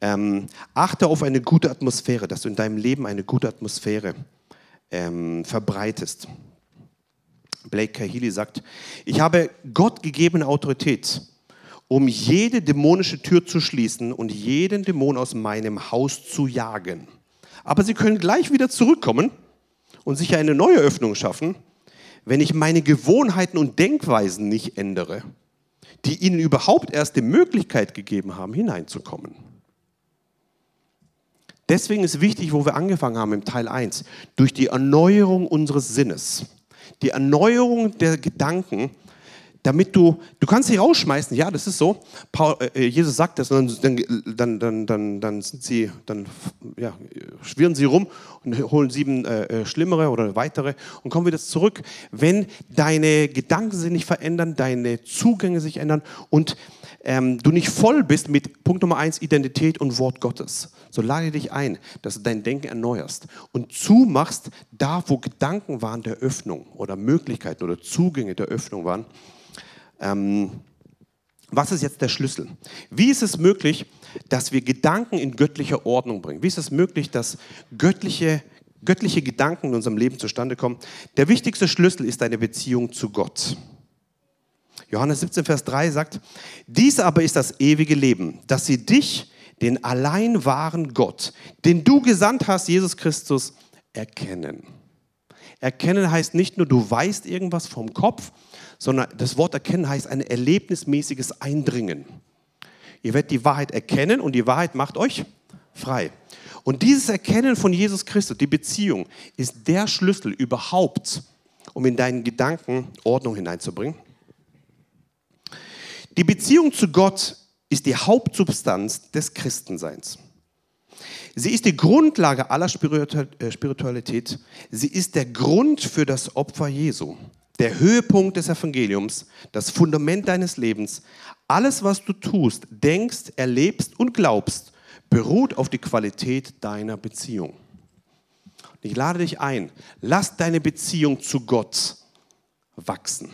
A: ähm, achte auf eine gute Atmosphäre, dass du in deinem Leben eine gute Atmosphäre ähm, verbreitest. Blake Kahili sagt, ich habe Gott gegebene Autorität, um jede dämonische Tür zu schließen und jeden Dämon aus meinem Haus zu jagen. Aber sie können gleich wieder zurückkommen und sich eine neue Öffnung schaffen wenn ich meine Gewohnheiten und Denkweisen nicht ändere, die ihnen überhaupt erst die Möglichkeit gegeben haben, hineinzukommen. Deswegen ist wichtig, wo wir angefangen haben im Teil 1, durch die Erneuerung unseres Sinnes, die Erneuerung der Gedanken, damit du, du kannst sie rausschmeißen, ja, das ist so. Paul, äh, Jesus sagt das, und dann, dann, dann, dann, dann sind sie, dann ja, schwirren sie rum und holen sieben äh, äh, schlimmere oder weitere und kommen wieder zurück. Wenn deine Gedanken sich nicht verändern, deine Zugänge sich ändern und ähm, du nicht voll bist mit Punkt Nummer eins, Identität und Wort Gottes, so lade dich ein, dass du dein Denken erneuerst und zumachst da, wo Gedanken waren der Öffnung oder Möglichkeiten oder Zugänge der Öffnung waren ähm, was ist jetzt der Schlüssel? Wie ist es möglich, dass wir Gedanken in göttlicher Ordnung bringen? Wie ist es möglich, dass göttliche, göttliche Gedanken in unserem Leben zustande kommen? Der wichtigste Schlüssel ist eine Beziehung zu Gott. Johannes 17, Vers 3 sagt, dies aber ist das ewige Leben, dass sie dich, den allein wahren Gott, den du gesandt hast, Jesus Christus, erkennen. Erkennen heißt nicht nur, du weißt irgendwas vom Kopf, sondern das Wort erkennen heißt ein erlebnismäßiges Eindringen. Ihr werdet die Wahrheit erkennen und die Wahrheit macht euch frei. Und dieses Erkennen von Jesus Christus, die Beziehung, ist der Schlüssel überhaupt, um in deinen Gedanken Ordnung hineinzubringen. Die Beziehung zu Gott ist die Hauptsubstanz des Christenseins. Sie ist die Grundlage aller äh, Spiritualität. Sie ist der Grund für das Opfer Jesu der Höhepunkt des Evangeliums, das Fundament deines Lebens. Alles, was du tust, denkst, erlebst und glaubst, beruht auf die Qualität deiner Beziehung. Ich lade dich ein, lass deine Beziehung zu Gott wachsen.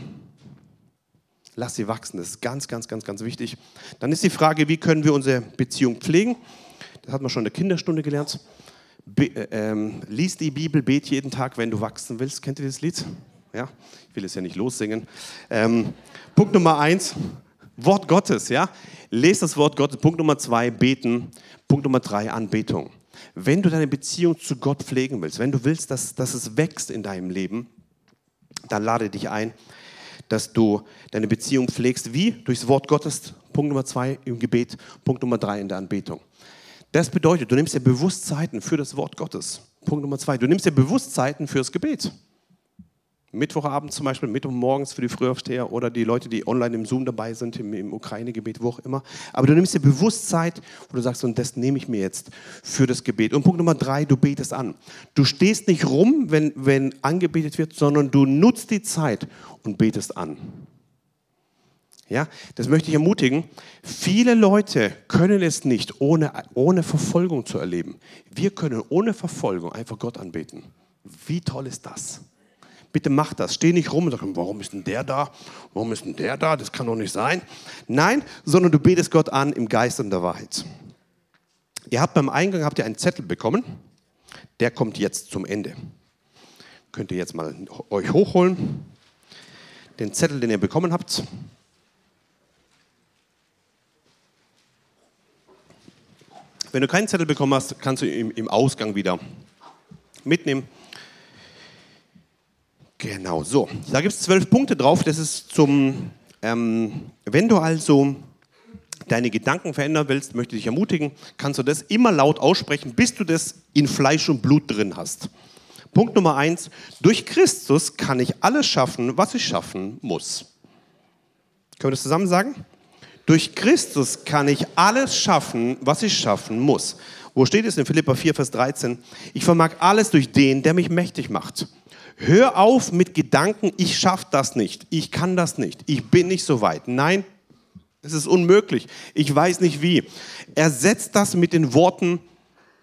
A: Lass sie wachsen, das ist ganz, ganz, ganz, ganz wichtig. Dann ist die Frage, wie können wir unsere Beziehung pflegen? Das hat man schon in der Kinderstunde gelernt. Be äh, ähm, lies die Bibel, bet jeden Tag, wenn du wachsen willst. Kennt ihr das Lied? Ja? Ich will es ja nicht lossingen. Ähm, Punkt Nummer eins, Wort Gottes. Ja? Lest das Wort Gottes. Punkt Nummer zwei, beten. Punkt Nummer drei, Anbetung. Wenn du deine Beziehung zu Gott pflegen willst, wenn du willst, dass, dass es wächst in deinem Leben, dann lade dich ein, dass du deine Beziehung pflegst. Wie? Durchs Wort Gottes. Punkt Nummer zwei im Gebet. Punkt Nummer drei in der Anbetung. Das bedeutet, du nimmst dir Bewusstzeiten für das Wort Gottes. Punkt Nummer zwei. Du nimmst dir Bewusstzeiten fürs Gebet. Mittwochabend zum Beispiel, Mittwochmorgens für die Frühaufsteher oder die Leute, die online im Zoom dabei sind, im, im Ukraine-Gebet, wo auch immer. Aber du nimmst dir Bewusstsein, wo du sagst, und das nehme ich mir jetzt für das Gebet. Und Punkt Nummer drei, du betest an. Du stehst nicht rum, wenn, wenn angebetet wird, sondern du nutzt die Zeit und betest an. Ja, das möchte ich ermutigen. Viele Leute können es nicht, ohne, ohne Verfolgung zu erleben. Wir können ohne Verfolgung einfach Gott anbeten. Wie toll ist das? Bitte mach das. Steh nicht rum und sag, warum ist denn der da? Warum ist denn der da? Das kann doch nicht sein. Nein, sondern du betest Gott an im Geist und der Wahrheit. Ihr habt beim Eingang habt ihr einen Zettel bekommen. Der kommt jetzt zum Ende. Könnt ihr jetzt mal euch hochholen. Den Zettel, den ihr bekommen habt. Wenn du keinen Zettel bekommen hast, kannst du ihn im Ausgang wieder mitnehmen. Genau, so. Da gibt es zwölf Punkte drauf. Das ist zum, ähm, wenn du also deine Gedanken verändern willst, möchte ich dich ermutigen, kannst du das immer laut aussprechen, bis du das in Fleisch und Blut drin hast. Punkt Nummer eins, durch Christus kann ich alles schaffen, was ich schaffen muss. Können wir das zusammen sagen? Durch Christus kann ich alles schaffen, was ich schaffen muss. Wo steht es in Philippa 4, Vers 13? Ich vermag alles durch den, der mich mächtig macht. Hör auf mit Gedanken, ich schaffe das nicht, ich kann das nicht, ich bin nicht so weit. Nein, es ist unmöglich, ich weiß nicht wie. Ersetzt das mit den Worten,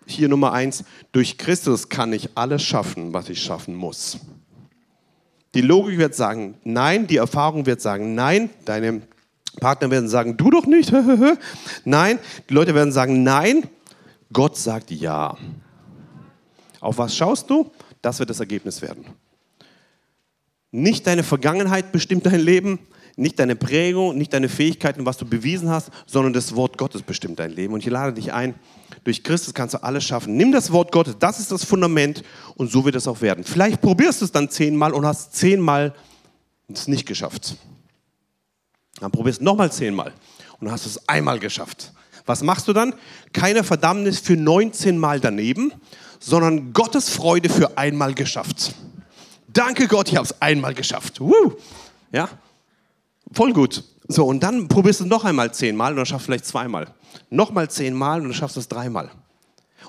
A: hier Nummer eins, durch Christus kann ich alles schaffen, was ich schaffen muss. Die Logik wird sagen, nein, die Erfahrung wird sagen, nein, deine Partner werden sagen, du doch nicht. <laughs> nein, die Leute werden sagen, nein. Gott sagt ja. Auf was schaust du? Das wird das Ergebnis werden. Nicht deine Vergangenheit bestimmt dein Leben, nicht deine Prägung, nicht deine Fähigkeiten, was du bewiesen hast, sondern das Wort Gottes bestimmt dein Leben. Und ich lade dich ein, durch Christus kannst du alles schaffen. Nimm das Wort Gottes, das ist das Fundament und so wird es auch werden. Vielleicht probierst du es dann zehnmal und hast zehnmal es nicht geschafft. Dann probierst du nochmal zehnmal und dann hast du es einmal geschafft. Was machst du dann? Keine Verdammnis für 19 Mal daneben, sondern Gottes Freude für einmal geschafft. Danke Gott, ich habe es einmal geschafft. Woo! Ja, voll gut. So, und dann probierst du noch einmal zehnmal und dann schaffst du vielleicht zweimal. Nochmal zehnmal und dann schaffst du es dreimal.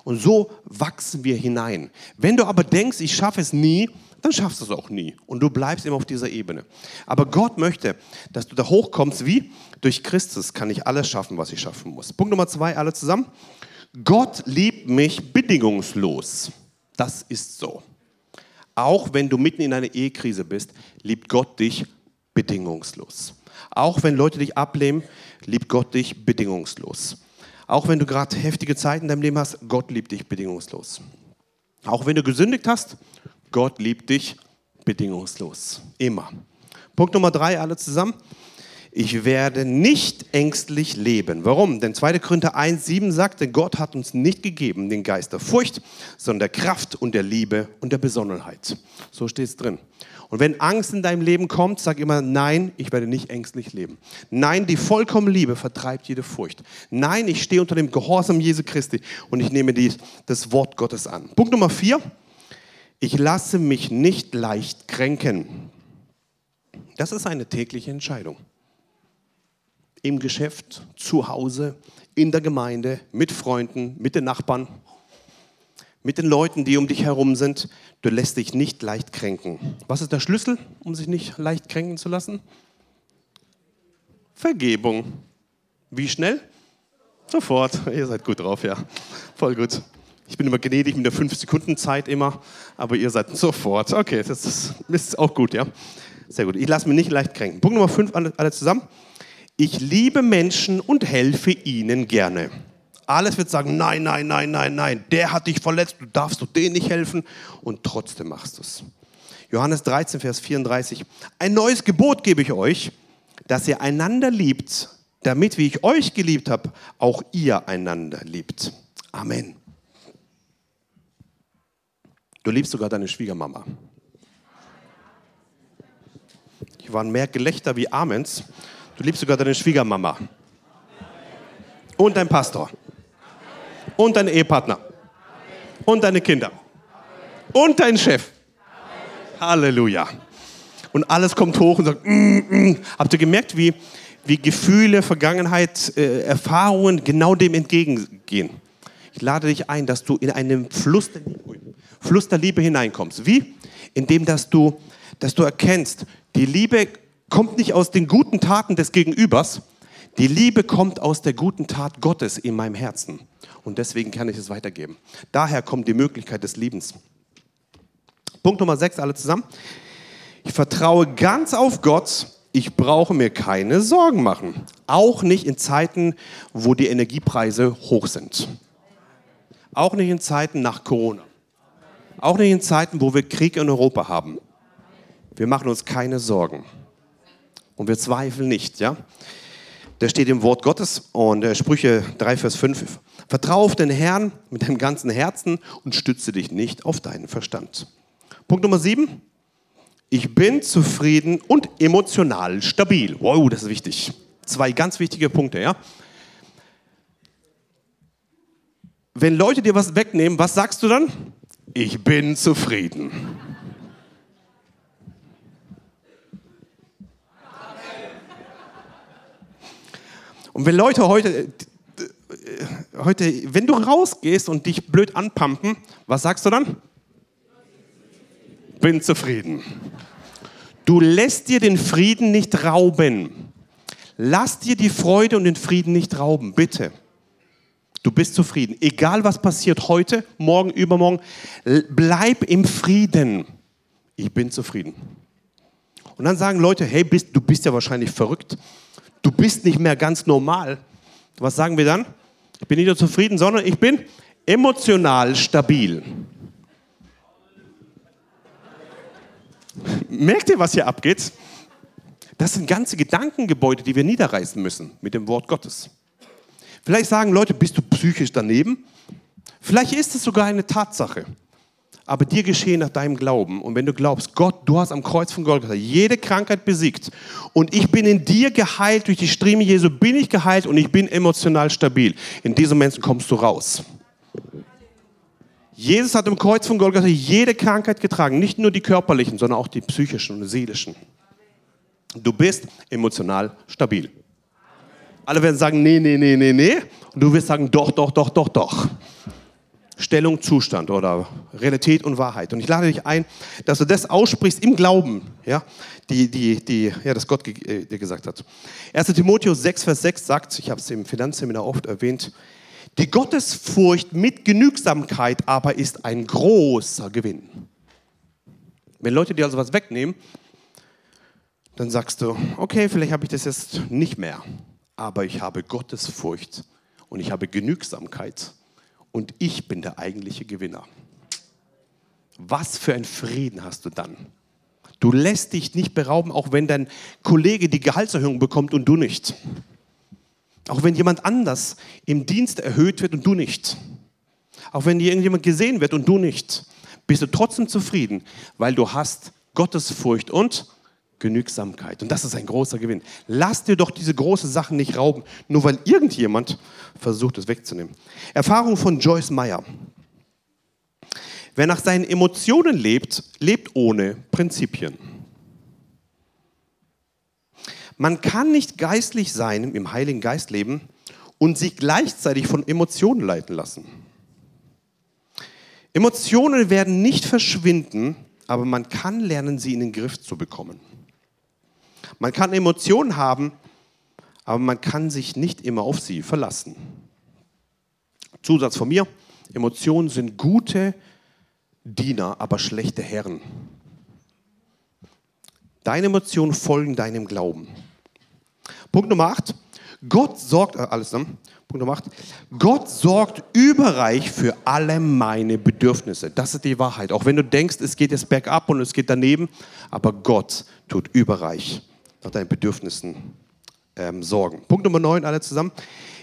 A: Und so wachsen wir hinein. Wenn du aber denkst, ich schaffe es nie, dann schaffst du es auch nie. Und du bleibst immer auf dieser Ebene. Aber Gott möchte, dass du da hochkommst, wie? Durch Christus kann ich alles schaffen, was ich schaffen muss. Punkt Nummer zwei, alle zusammen. Gott liebt mich bedingungslos. Das ist so. Auch wenn du mitten in einer Ehekrise bist, liebt Gott dich bedingungslos. Auch wenn Leute dich ablehnen, liebt Gott dich bedingungslos. Auch wenn du gerade heftige Zeiten in deinem Leben hast, Gott liebt dich bedingungslos. Auch wenn du gesündigt hast, Gott liebt dich bedingungslos. Immer. Punkt Nummer drei, alle zusammen. Ich werde nicht ängstlich leben. Warum? Denn 2. Korinther 1, 7 sagt, Gott hat uns nicht gegeben den Geist der Furcht, sondern der Kraft und der Liebe und der Besonnenheit. So steht es drin. Und wenn Angst in deinem Leben kommt, sag immer, nein, ich werde nicht ängstlich leben. Nein, die vollkommene Liebe vertreibt jede Furcht. Nein, ich stehe unter dem Gehorsam Jesu Christi und ich nehme die, das Wort Gottes an. Punkt Nummer vier. Ich lasse mich nicht leicht kränken. Das ist eine tägliche Entscheidung. Im Geschäft, zu Hause, in der Gemeinde, mit Freunden, mit den Nachbarn mit den Leuten, die um dich herum sind. Du lässt dich nicht leicht kränken. Was ist der Schlüssel, um sich nicht leicht kränken zu lassen? Vergebung. Wie schnell? Sofort. Ihr seid gut drauf, ja. Voll gut. Ich bin immer gnädig mit der 5-Sekunden-Zeit immer, aber ihr seid sofort. Okay, das ist, ist auch gut, ja. Sehr gut. Ich lasse mich nicht leicht kränken. Punkt Nummer 5, alle, alle zusammen. Ich liebe Menschen und helfe ihnen gerne. Alles wird sagen, nein, nein, nein, nein, nein, der hat dich verletzt, du darfst doch denen nicht helfen und trotzdem machst du es. Johannes 13, Vers 34. Ein neues Gebot gebe ich euch, dass ihr einander liebt, damit, wie ich euch geliebt habe, auch ihr einander liebt. Amen. Du liebst sogar deine Schwiegermama. Hier waren mehr Gelächter wie Amens. Du liebst sogar deine Schwiegermama. Und dein Pastor und dein Ehepartner und deine Kinder und dein Chef. Halleluja. Und alles kommt hoch und sagt, mm, mm. habt ihr gemerkt, wie, wie Gefühle, Vergangenheit, äh, Erfahrungen genau dem entgegengehen? Ich lade dich ein, dass du in einen Fluss der Liebe, Fluss der Liebe hineinkommst. Wie? Indem, dass du, dass du erkennst, die Liebe kommt nicht aus den guten Taten des Gegenübers, die Liebe kommt aus der guten Tat Gottes in meinem Herzen. Und deswegen kann ich es weitergeben. Daher kommt die Möglichkeit des Liebens. Punkt Nummer 6, alle zusammen. Ich vertraue ganz auf Gott. Ich brauche mir keine Sorgen machen. Auch nicht in Zeiten, wo die Energiepreise hoch sind. Auch nicht in Zeiten nach Corona. Auch nicht in Zeiten, wo wir Krieg in Europa haben. Wir machen uns keine Sorgen. Und wir zweifeln nicht, ja? Der steht im Wort Gottes und Sprüche 3, Vers 5. Vertraue auf den Herrn mit deinem ganzen Herzen und stütze dich nicht auf deinen Verstand. Punkt Nummer 7. Ich bin zufrieden und emotional stabil. Wow, das ist wichtig. Zwei ganz wichtige Punkte, ja? Wenn Leute dir was wegnehmen, was sagst du dann? Ich bin zufrieden. Und wenn Leute heute, heute, wenn du rausgehst und dich blöd anpumpen, was sagst du dann? Bin zufrieden. Du lässt dir den Frieden nicht rauben. Lass dir die Freude und den Frieden nicht rauben, bitte. Du bist zufrieden. Egal was passiert heute, morgen, übermorgen, bleib im Frieden. Ich bin zufrieden. Und dann sagen Leute, hey, bist, du bist ja wahrscheinlich verrückt. Du bist nicht mehr ganz normal. Was sagen wir dann? Ich bin nicht nur zufrieden, sondern ich bin emotional stabil. Merkt ihr, was hier abgeht? Das sind ganze Gedankengebäude, die wir niederreißen müssen mit dem Wort Gottes. Vielleicht sagen Leute, bist du psychisch daneben? Vielleicht ist es sogar eine Tatsache. Aber dir geschehen nach deinem Glauben. Und wenn du glaubst, Gott, du hast am Kreuz von Golgatha jede Krankheit besiegt und ich bin in dir geheilt, durch die Striemen Jesu bin ich geheilt und ich bin emotional stabil. In diesem Moment kommst du raus. Jesus hat am Kreuz von Golgatha jede Krankheit getragen, nicht nur die körperlichen, sondern auch die psychischen und seelischen. Du bist emotional stabil. Alle werden sagen, nee, nee, nee, nee, nee. Und du wirst sagen, doch, doch, doch, doch, doch. Stellung, Zustand oder Realität und Wahrheit. Und ich lade dich ein, dass du das aussprichst im Glauben, ja, die, die, die, ja, das Gott äh, dir gesagt hat. 1. Timotheus 6, Vers 6 sagt, ich habe es im Finanzseminar oft erwähnt, die Gottesfurcht mit Genügsamkeit aber ist ein großer Gewinn. Wenn Leute dir also was wegnehmen, dann sagst du, okay, vielleicht habe ich das jetzt nicht mehr aber ich habe Gottesfurcht und ich habe Genügsamkeit und ich bin der eigentliche Gewinner. Was für ein Frieden hast du dann? Du lässt dich nicht berauben, auch wenn dein Kollege die Gehaltserhöhung bekommt und du nicht. Auch wenn jemand anders im Dienst erhöht wird und du nicht. Auch wenn dir irgendjemand gesehen wird und du nicht. Bist du trotzdem zufrieden, weil du hast Gottesfurcht und Genügsamkeit. Und das ist ein großer Gewinn. Lass dir doch diese großen Sachen nicht rauben, nur weil irgendjemand versucht, es wegzunehmen. Erfahrung von Joyce Meyer. Wer nach seinen Emotionen lebt, lebt ohne Prinzipien. Man kann nicht geistlich sein, im Heiligen Geist leben und sich gleichzeitig von Emotionen leiten lassen. Emotionen werden nicht verschwinden, aber man kann lernen, sie in den Griff zu bekommen. Man kann Emotionen haben, aber man kann sich nicht immer auf sie verlassen. Zusatz von mir, Emotionen sind gute Diener, aber schlechte Herren. Deine Emotionen folgen deinem Glauben. Punkt Nummer 8. Gott sorgt, äh, alles dann. Punkt Nummer 8. Gott sorgt überreich für alle meine Bedürfnisse. Das ist die Wahrheit. Auch wenn du denkst, es geht jetzt bergab und es geht daneben, aber Gott tut überreich nach deinen Bedürfnissen ähm, sorgen. Punkt Nummer 9, alle zusammen.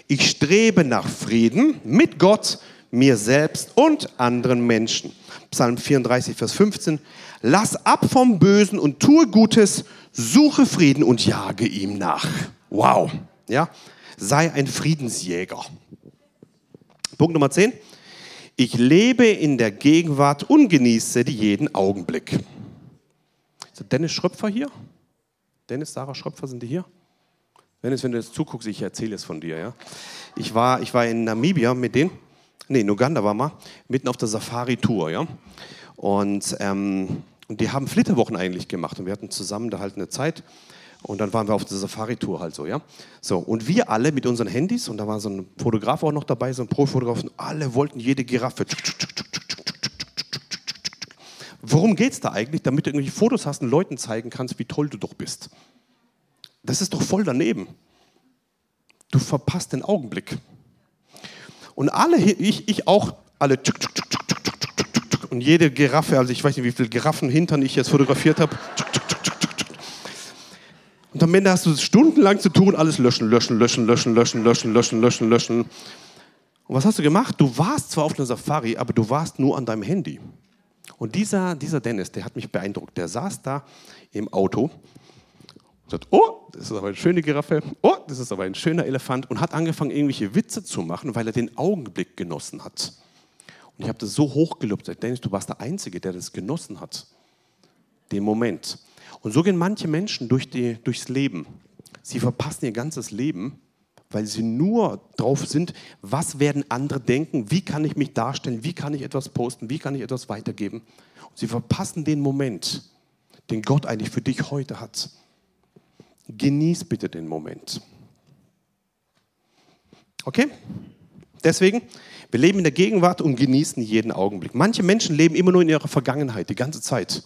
A: Ich strebe nach Frieden mit Gott, mir selbst und anderen Menschen. Psalm 34, Vers 15. Lass ab vom Bösen und tue Gutes, suche Frieden und jage ihm nach. Wow. Ja? Sei ein Friedensjäger. Punkt Nummer 10. Ich lebe in der Gegenwart und genieße jeden Augenblick. Ist Dennis Schröpfer hier? Dennis, Sarah Schröpfer, sind die hier? Dennis, wenn du jetzt zuguckst, ich erzähle es von dir. Ja? Ich, war, ich war in Namibia mit denen, nee, in Uganda war mal, mitten auf der Safari-Tour. Ja? Und, ähm, und die haben Flitterwochen eigentlich gemacht und wir hatten zusammen da halt eine Zeit. Und dann waren wir auf der Safari-Tour halt so, ja. So, und wir alle mit unseren Handys, und da war so ein Fotograf auch noch dabei, so ein Profotograf, alle wollten jede Giraffe Worum geht es da eigentlich? Damit du irgendwelche Fotos hast und Leuten zeigen kannst, wie toll du doch bist. Das ist doch voll daneben. Du verpasst den Augenblick. Und alle, ich, ich auch, alle und jede Giraffe, also ich weiß nicht, wie viele Giraffen hintern ich jetzt fotografiert habe. Und am Ende hast du stundenlang zu tun, alles löschen, löschen, löschen, löschen, löschen, löschen, löschen, löschen, löschen. Und was hast du gemacht? Du warst zwar auf einer Safari, aber du warst nur an deinem Handy. Und dieser, dieser Dennis, der hat mich beeindruckt. Der saß da im Auto und sagt, oh, das ist aber eine schöne Giraffe, oh, das ist aber ein schöner Elefant und hat angefangen, irgendwelche Witze zu machen, weil er den Augenblick genossen hat. Und ich habe das so hoch gelobt. Dennis, du warst der Einzige, der das genossen hat. Den Moment. Und so gehen manche Menschen durch die, durchs Leben. Sie verpassen ihr ganzes Leben, weil sie nur drauf sind, was werden andere denken, wie kann ich mich darstellen, wie kann ich etwas posten, wie kann ich etwas weitergeben. Und sie verpassen den Moment, den Gott eigentlich für dich heute hat. Genieß bitte den Moment. Okay? Deswegen, wir leben in der Gegenwart und genießen jeden Augenblick. Manche Menschen leben immer nur in ihrer Vergangenheit, die ganze Zeit.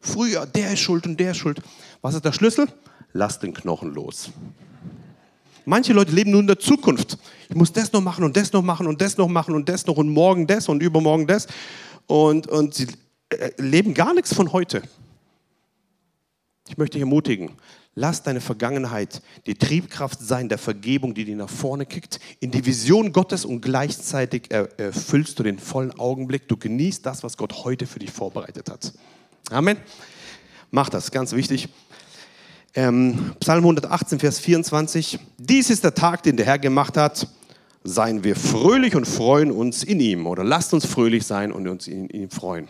A: Früher, der ist schuld und der ist schuld. Was ist der Schlüssel? Lass den Knochen los. Manche Leute leben nur in der Zukunft. Ich muss das noch machen und das noch machen und das noch machen und das noch und morgen das und übermorgen das. Und, und sie äh, leben gar nichts von heute. Ich möchte dich ermutigen, lass deine Vergangenheit die Triebkraft sein der Vergebung, die dich nach vorne kickt, in die Vision Gottes und gleichzeitig erfüllst du den vollen Augenblick. Du genießt das, was Gott heute für dich vorbereitet hat. Amen. Mach das, ganz wichtig. Ähm, Psalm 118, Vers 24. Dies ist der Tag, den der Herr gemacht hat. Seien wir fröhlich und freuen uns in ihm. Oder lasst uns fröhlich sein und uns in, ihm freuen.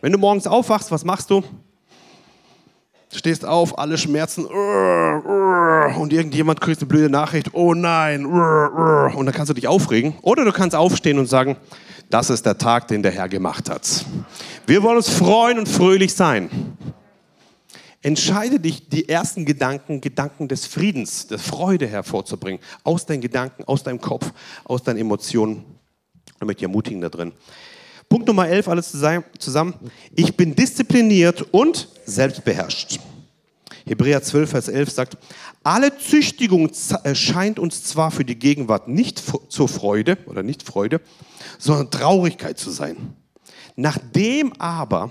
A: Wenn du morgens aufwachst, was machst? Du stehst auf, alle Schmerzen und irgendjemand kriegt eine blöde Nachricht, oh nein, und dann kannst du dich aufregen. Oder du kannst aufstehen und sagen, das ist der Tag, den der Herr gemacht hat. Wir wollen uns freuen und fröhlich sein. Entscheide dich, die ersten Gedanken, Gedanken des Friedens, der Freude hervorzubringen, aus deinen Gedanken, aus deinem Kopf, aus deinen Emotionen. Dich ermutigen da drin. Punkt Nummer 11, alles zusammen. Ich bin diszipliniert und selbstbeherrscht. Hebräer 12, Vers 11 sagt, alle Züchtigung äh, scheint uns zwar für die Gegenwart nicht zur Freude oder nicht Freude, sondern Traurigkeit zu sein. Nachdem aber,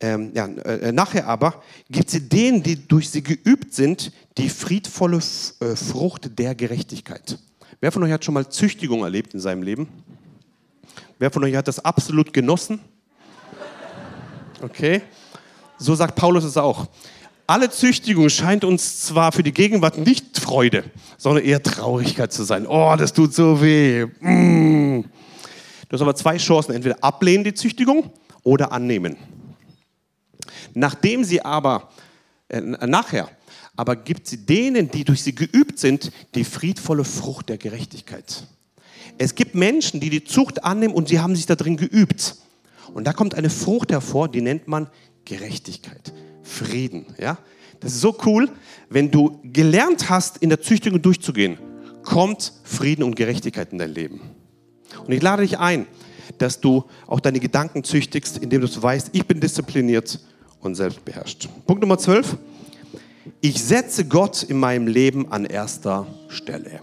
A: ähm, ja, äh, nachher aber gibt sie denen, die durch sie geübt sind, die friedvolle äh, Frucht der Gerechtigkeit. Wer von euch hat schon mal Züchtigung erlebt in seinem Leben? Wer von euch hat das absolut genossen? Okay. So sagt Paulus es auch. Alle Züchtigung scheint uns zwar für die Gegenwart nicht Freude, sondern eher Traurigkeit zu sein. Oh, das tut so weh. Mm. Du hast aber zwei Chancen. Entweder ablehnen die Züchtigung oder annehmen. Nachdem sie aber, äh, nachher, aber gibt sie denen, die durch sie geübt sind, die friedvolle Frucht der Gerechtigkeit. Es gibt Menschen, die die Zucht annehmen und sie haben sich da drin geübt. Und da kommt eine Frucht hervor, die nennt man Gerechtigkeit, Frieden. Ja? Das ist so cool, wenn du gelernt hast, in der Züchtigung durchzugehen, kommt Frieden und Gerechtigkeit in dein Leben. Und ich lade dich ein, dass du auch deine Gedanken züchtigst, indem du weißt, ich bin diszipliniert und selbstbeherrscht. Punkt Nummer 12. Ich setze Gott in meinem Leben an erster Stelle.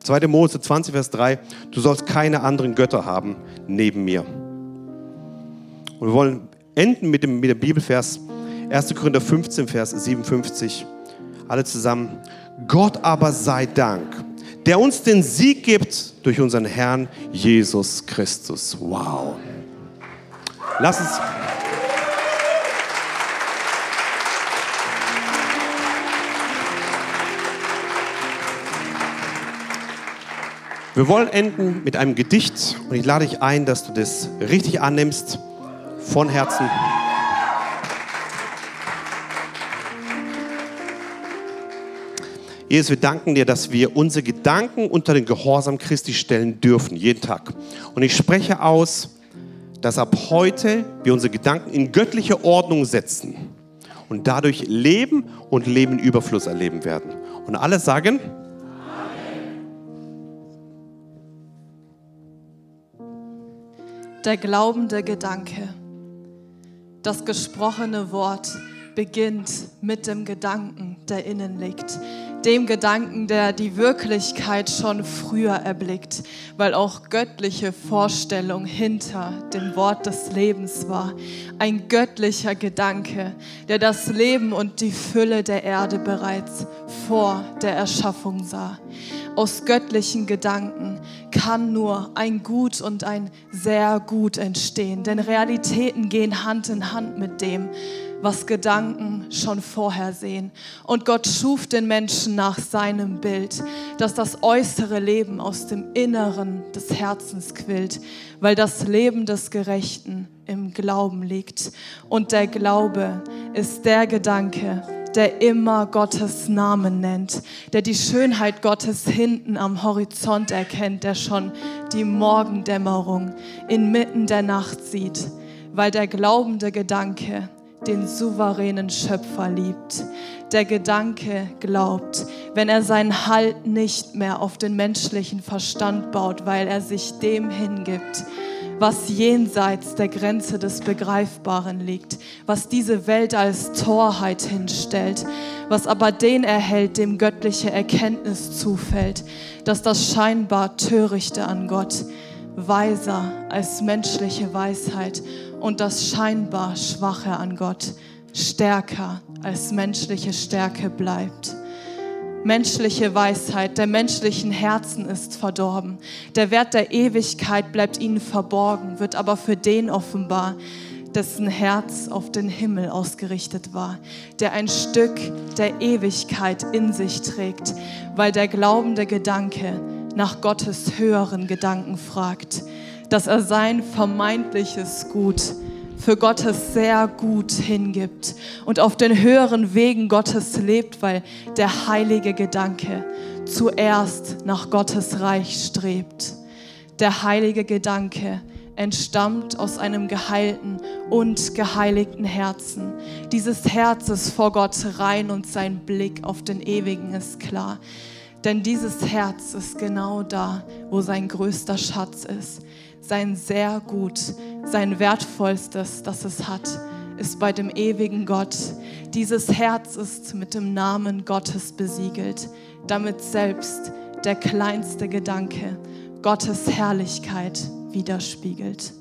A: 2. Mose 20, Vers 3. Du sollst keine anderen Götter haben neben mir. Und wir wollen enden mit dem, mit dem Bibelvers 1. Korinther 15, Vers 57. Alle zusammen. Gott aber sei Dank, der uns den Sieg gibt durch unseren Herrn Jesus Christus. Wow. Lass uns. Wir wollen enden mit einem Gedicht und ich lade dich ein, dass du das richtig annimmst von Herzen. Jesus, wir danken dir, dass wir unsere Gedanken unter den Gehorsam Christi stellen dürfen, jeden Tag. Und ich spreche aus, dass ab heute wir unsere Gedanken in göttliche Ordnung setzen und dadurch Leben und Leben Überfluss erleben werden. Und alle sagen,
B: der glaubende Gedanke. Das gesprochene Wort beginnt mit dem Gedanken, der innen liegt. Dem Gedanken, der die Wirklichkeit schon früher erblickt, weil auch göttliche Vorstellung hinter dem Wort des Lebens war. Ein göttlicher Gedanke, der das Leben und die Fülle der Erde bereits vor der Erschaffung sah. Aus göttlichen Gedanken kann nur ein Gut und ein sehr gut entstehen, denn Realitäten gehen Hand in Hand mit dem, was Gedanken schon vorher sehen. Und Gott schuf den Menschen nach seinem Bild, dass das äußere Leben aus dem Inneren des Herzens quillt, weil das Leben des Gerechten im Glauben liegt. Und der Glaube ist der Gedanke, der immer Gottes Namen nennt, der die Schönheit Gottes hinten am Horizont erkennt, der schon die Morgendämmerung inmitten der Nacht sieht, weil der glaubende Gedanke den souveränen Schöpfer liebt. Der Gedanke glaubt, wenn er seinen Halt nicht mehr auf den menschlichen Verstand baut, weil er sich dem hingibt, was jenseits der Grenze des Begreifbaren liegt, was diese Welt als Torheit hinstellt, was aber den erhält, dem göttliche Erkenntnis zufällt, dass das scheinbar Törichte an Gott weiser als menschliche Weisheit und das scheinbar Schwache an Gott stärker als menschliche Stärke bleibt. Menschliche Weisheit der menschlichen Herzen ist verdorben. Der Wert der Ewigkeit bleibt ihnen verborgen, wird aber für den offenbar, dessen Herz auf den Himmel ausgerichtet war, der ein Stück der Ewigkeit in sich trägt, weil der glaubende Gedanke nach Gottes höheren Gedanken fragt dass er sein vermeintliches Gut für Gottes sehr gut hingibt und auf den höheren Wegen Gottes lebt, weil der heilige Gedanke zuerst nach Gottes Reich strebt. Der heilige Gedanke entstammt aus einem geheilten und geheiligten Herzen. Dieses Herz ist vor Gott rein und sein Blick auf den Ewigen ist klar. Denn dieses Herz ist genau da, wo sein größter Schatz ist sein sehr gut, sein wertvollstes, das es hat, ist bei dem ewigen Gott. Dieses Herz ist mit dem Namen Gottes besiegelt, damit selbst der kleinste Gedanke Gottes Herrlichkeit widerspiegelt.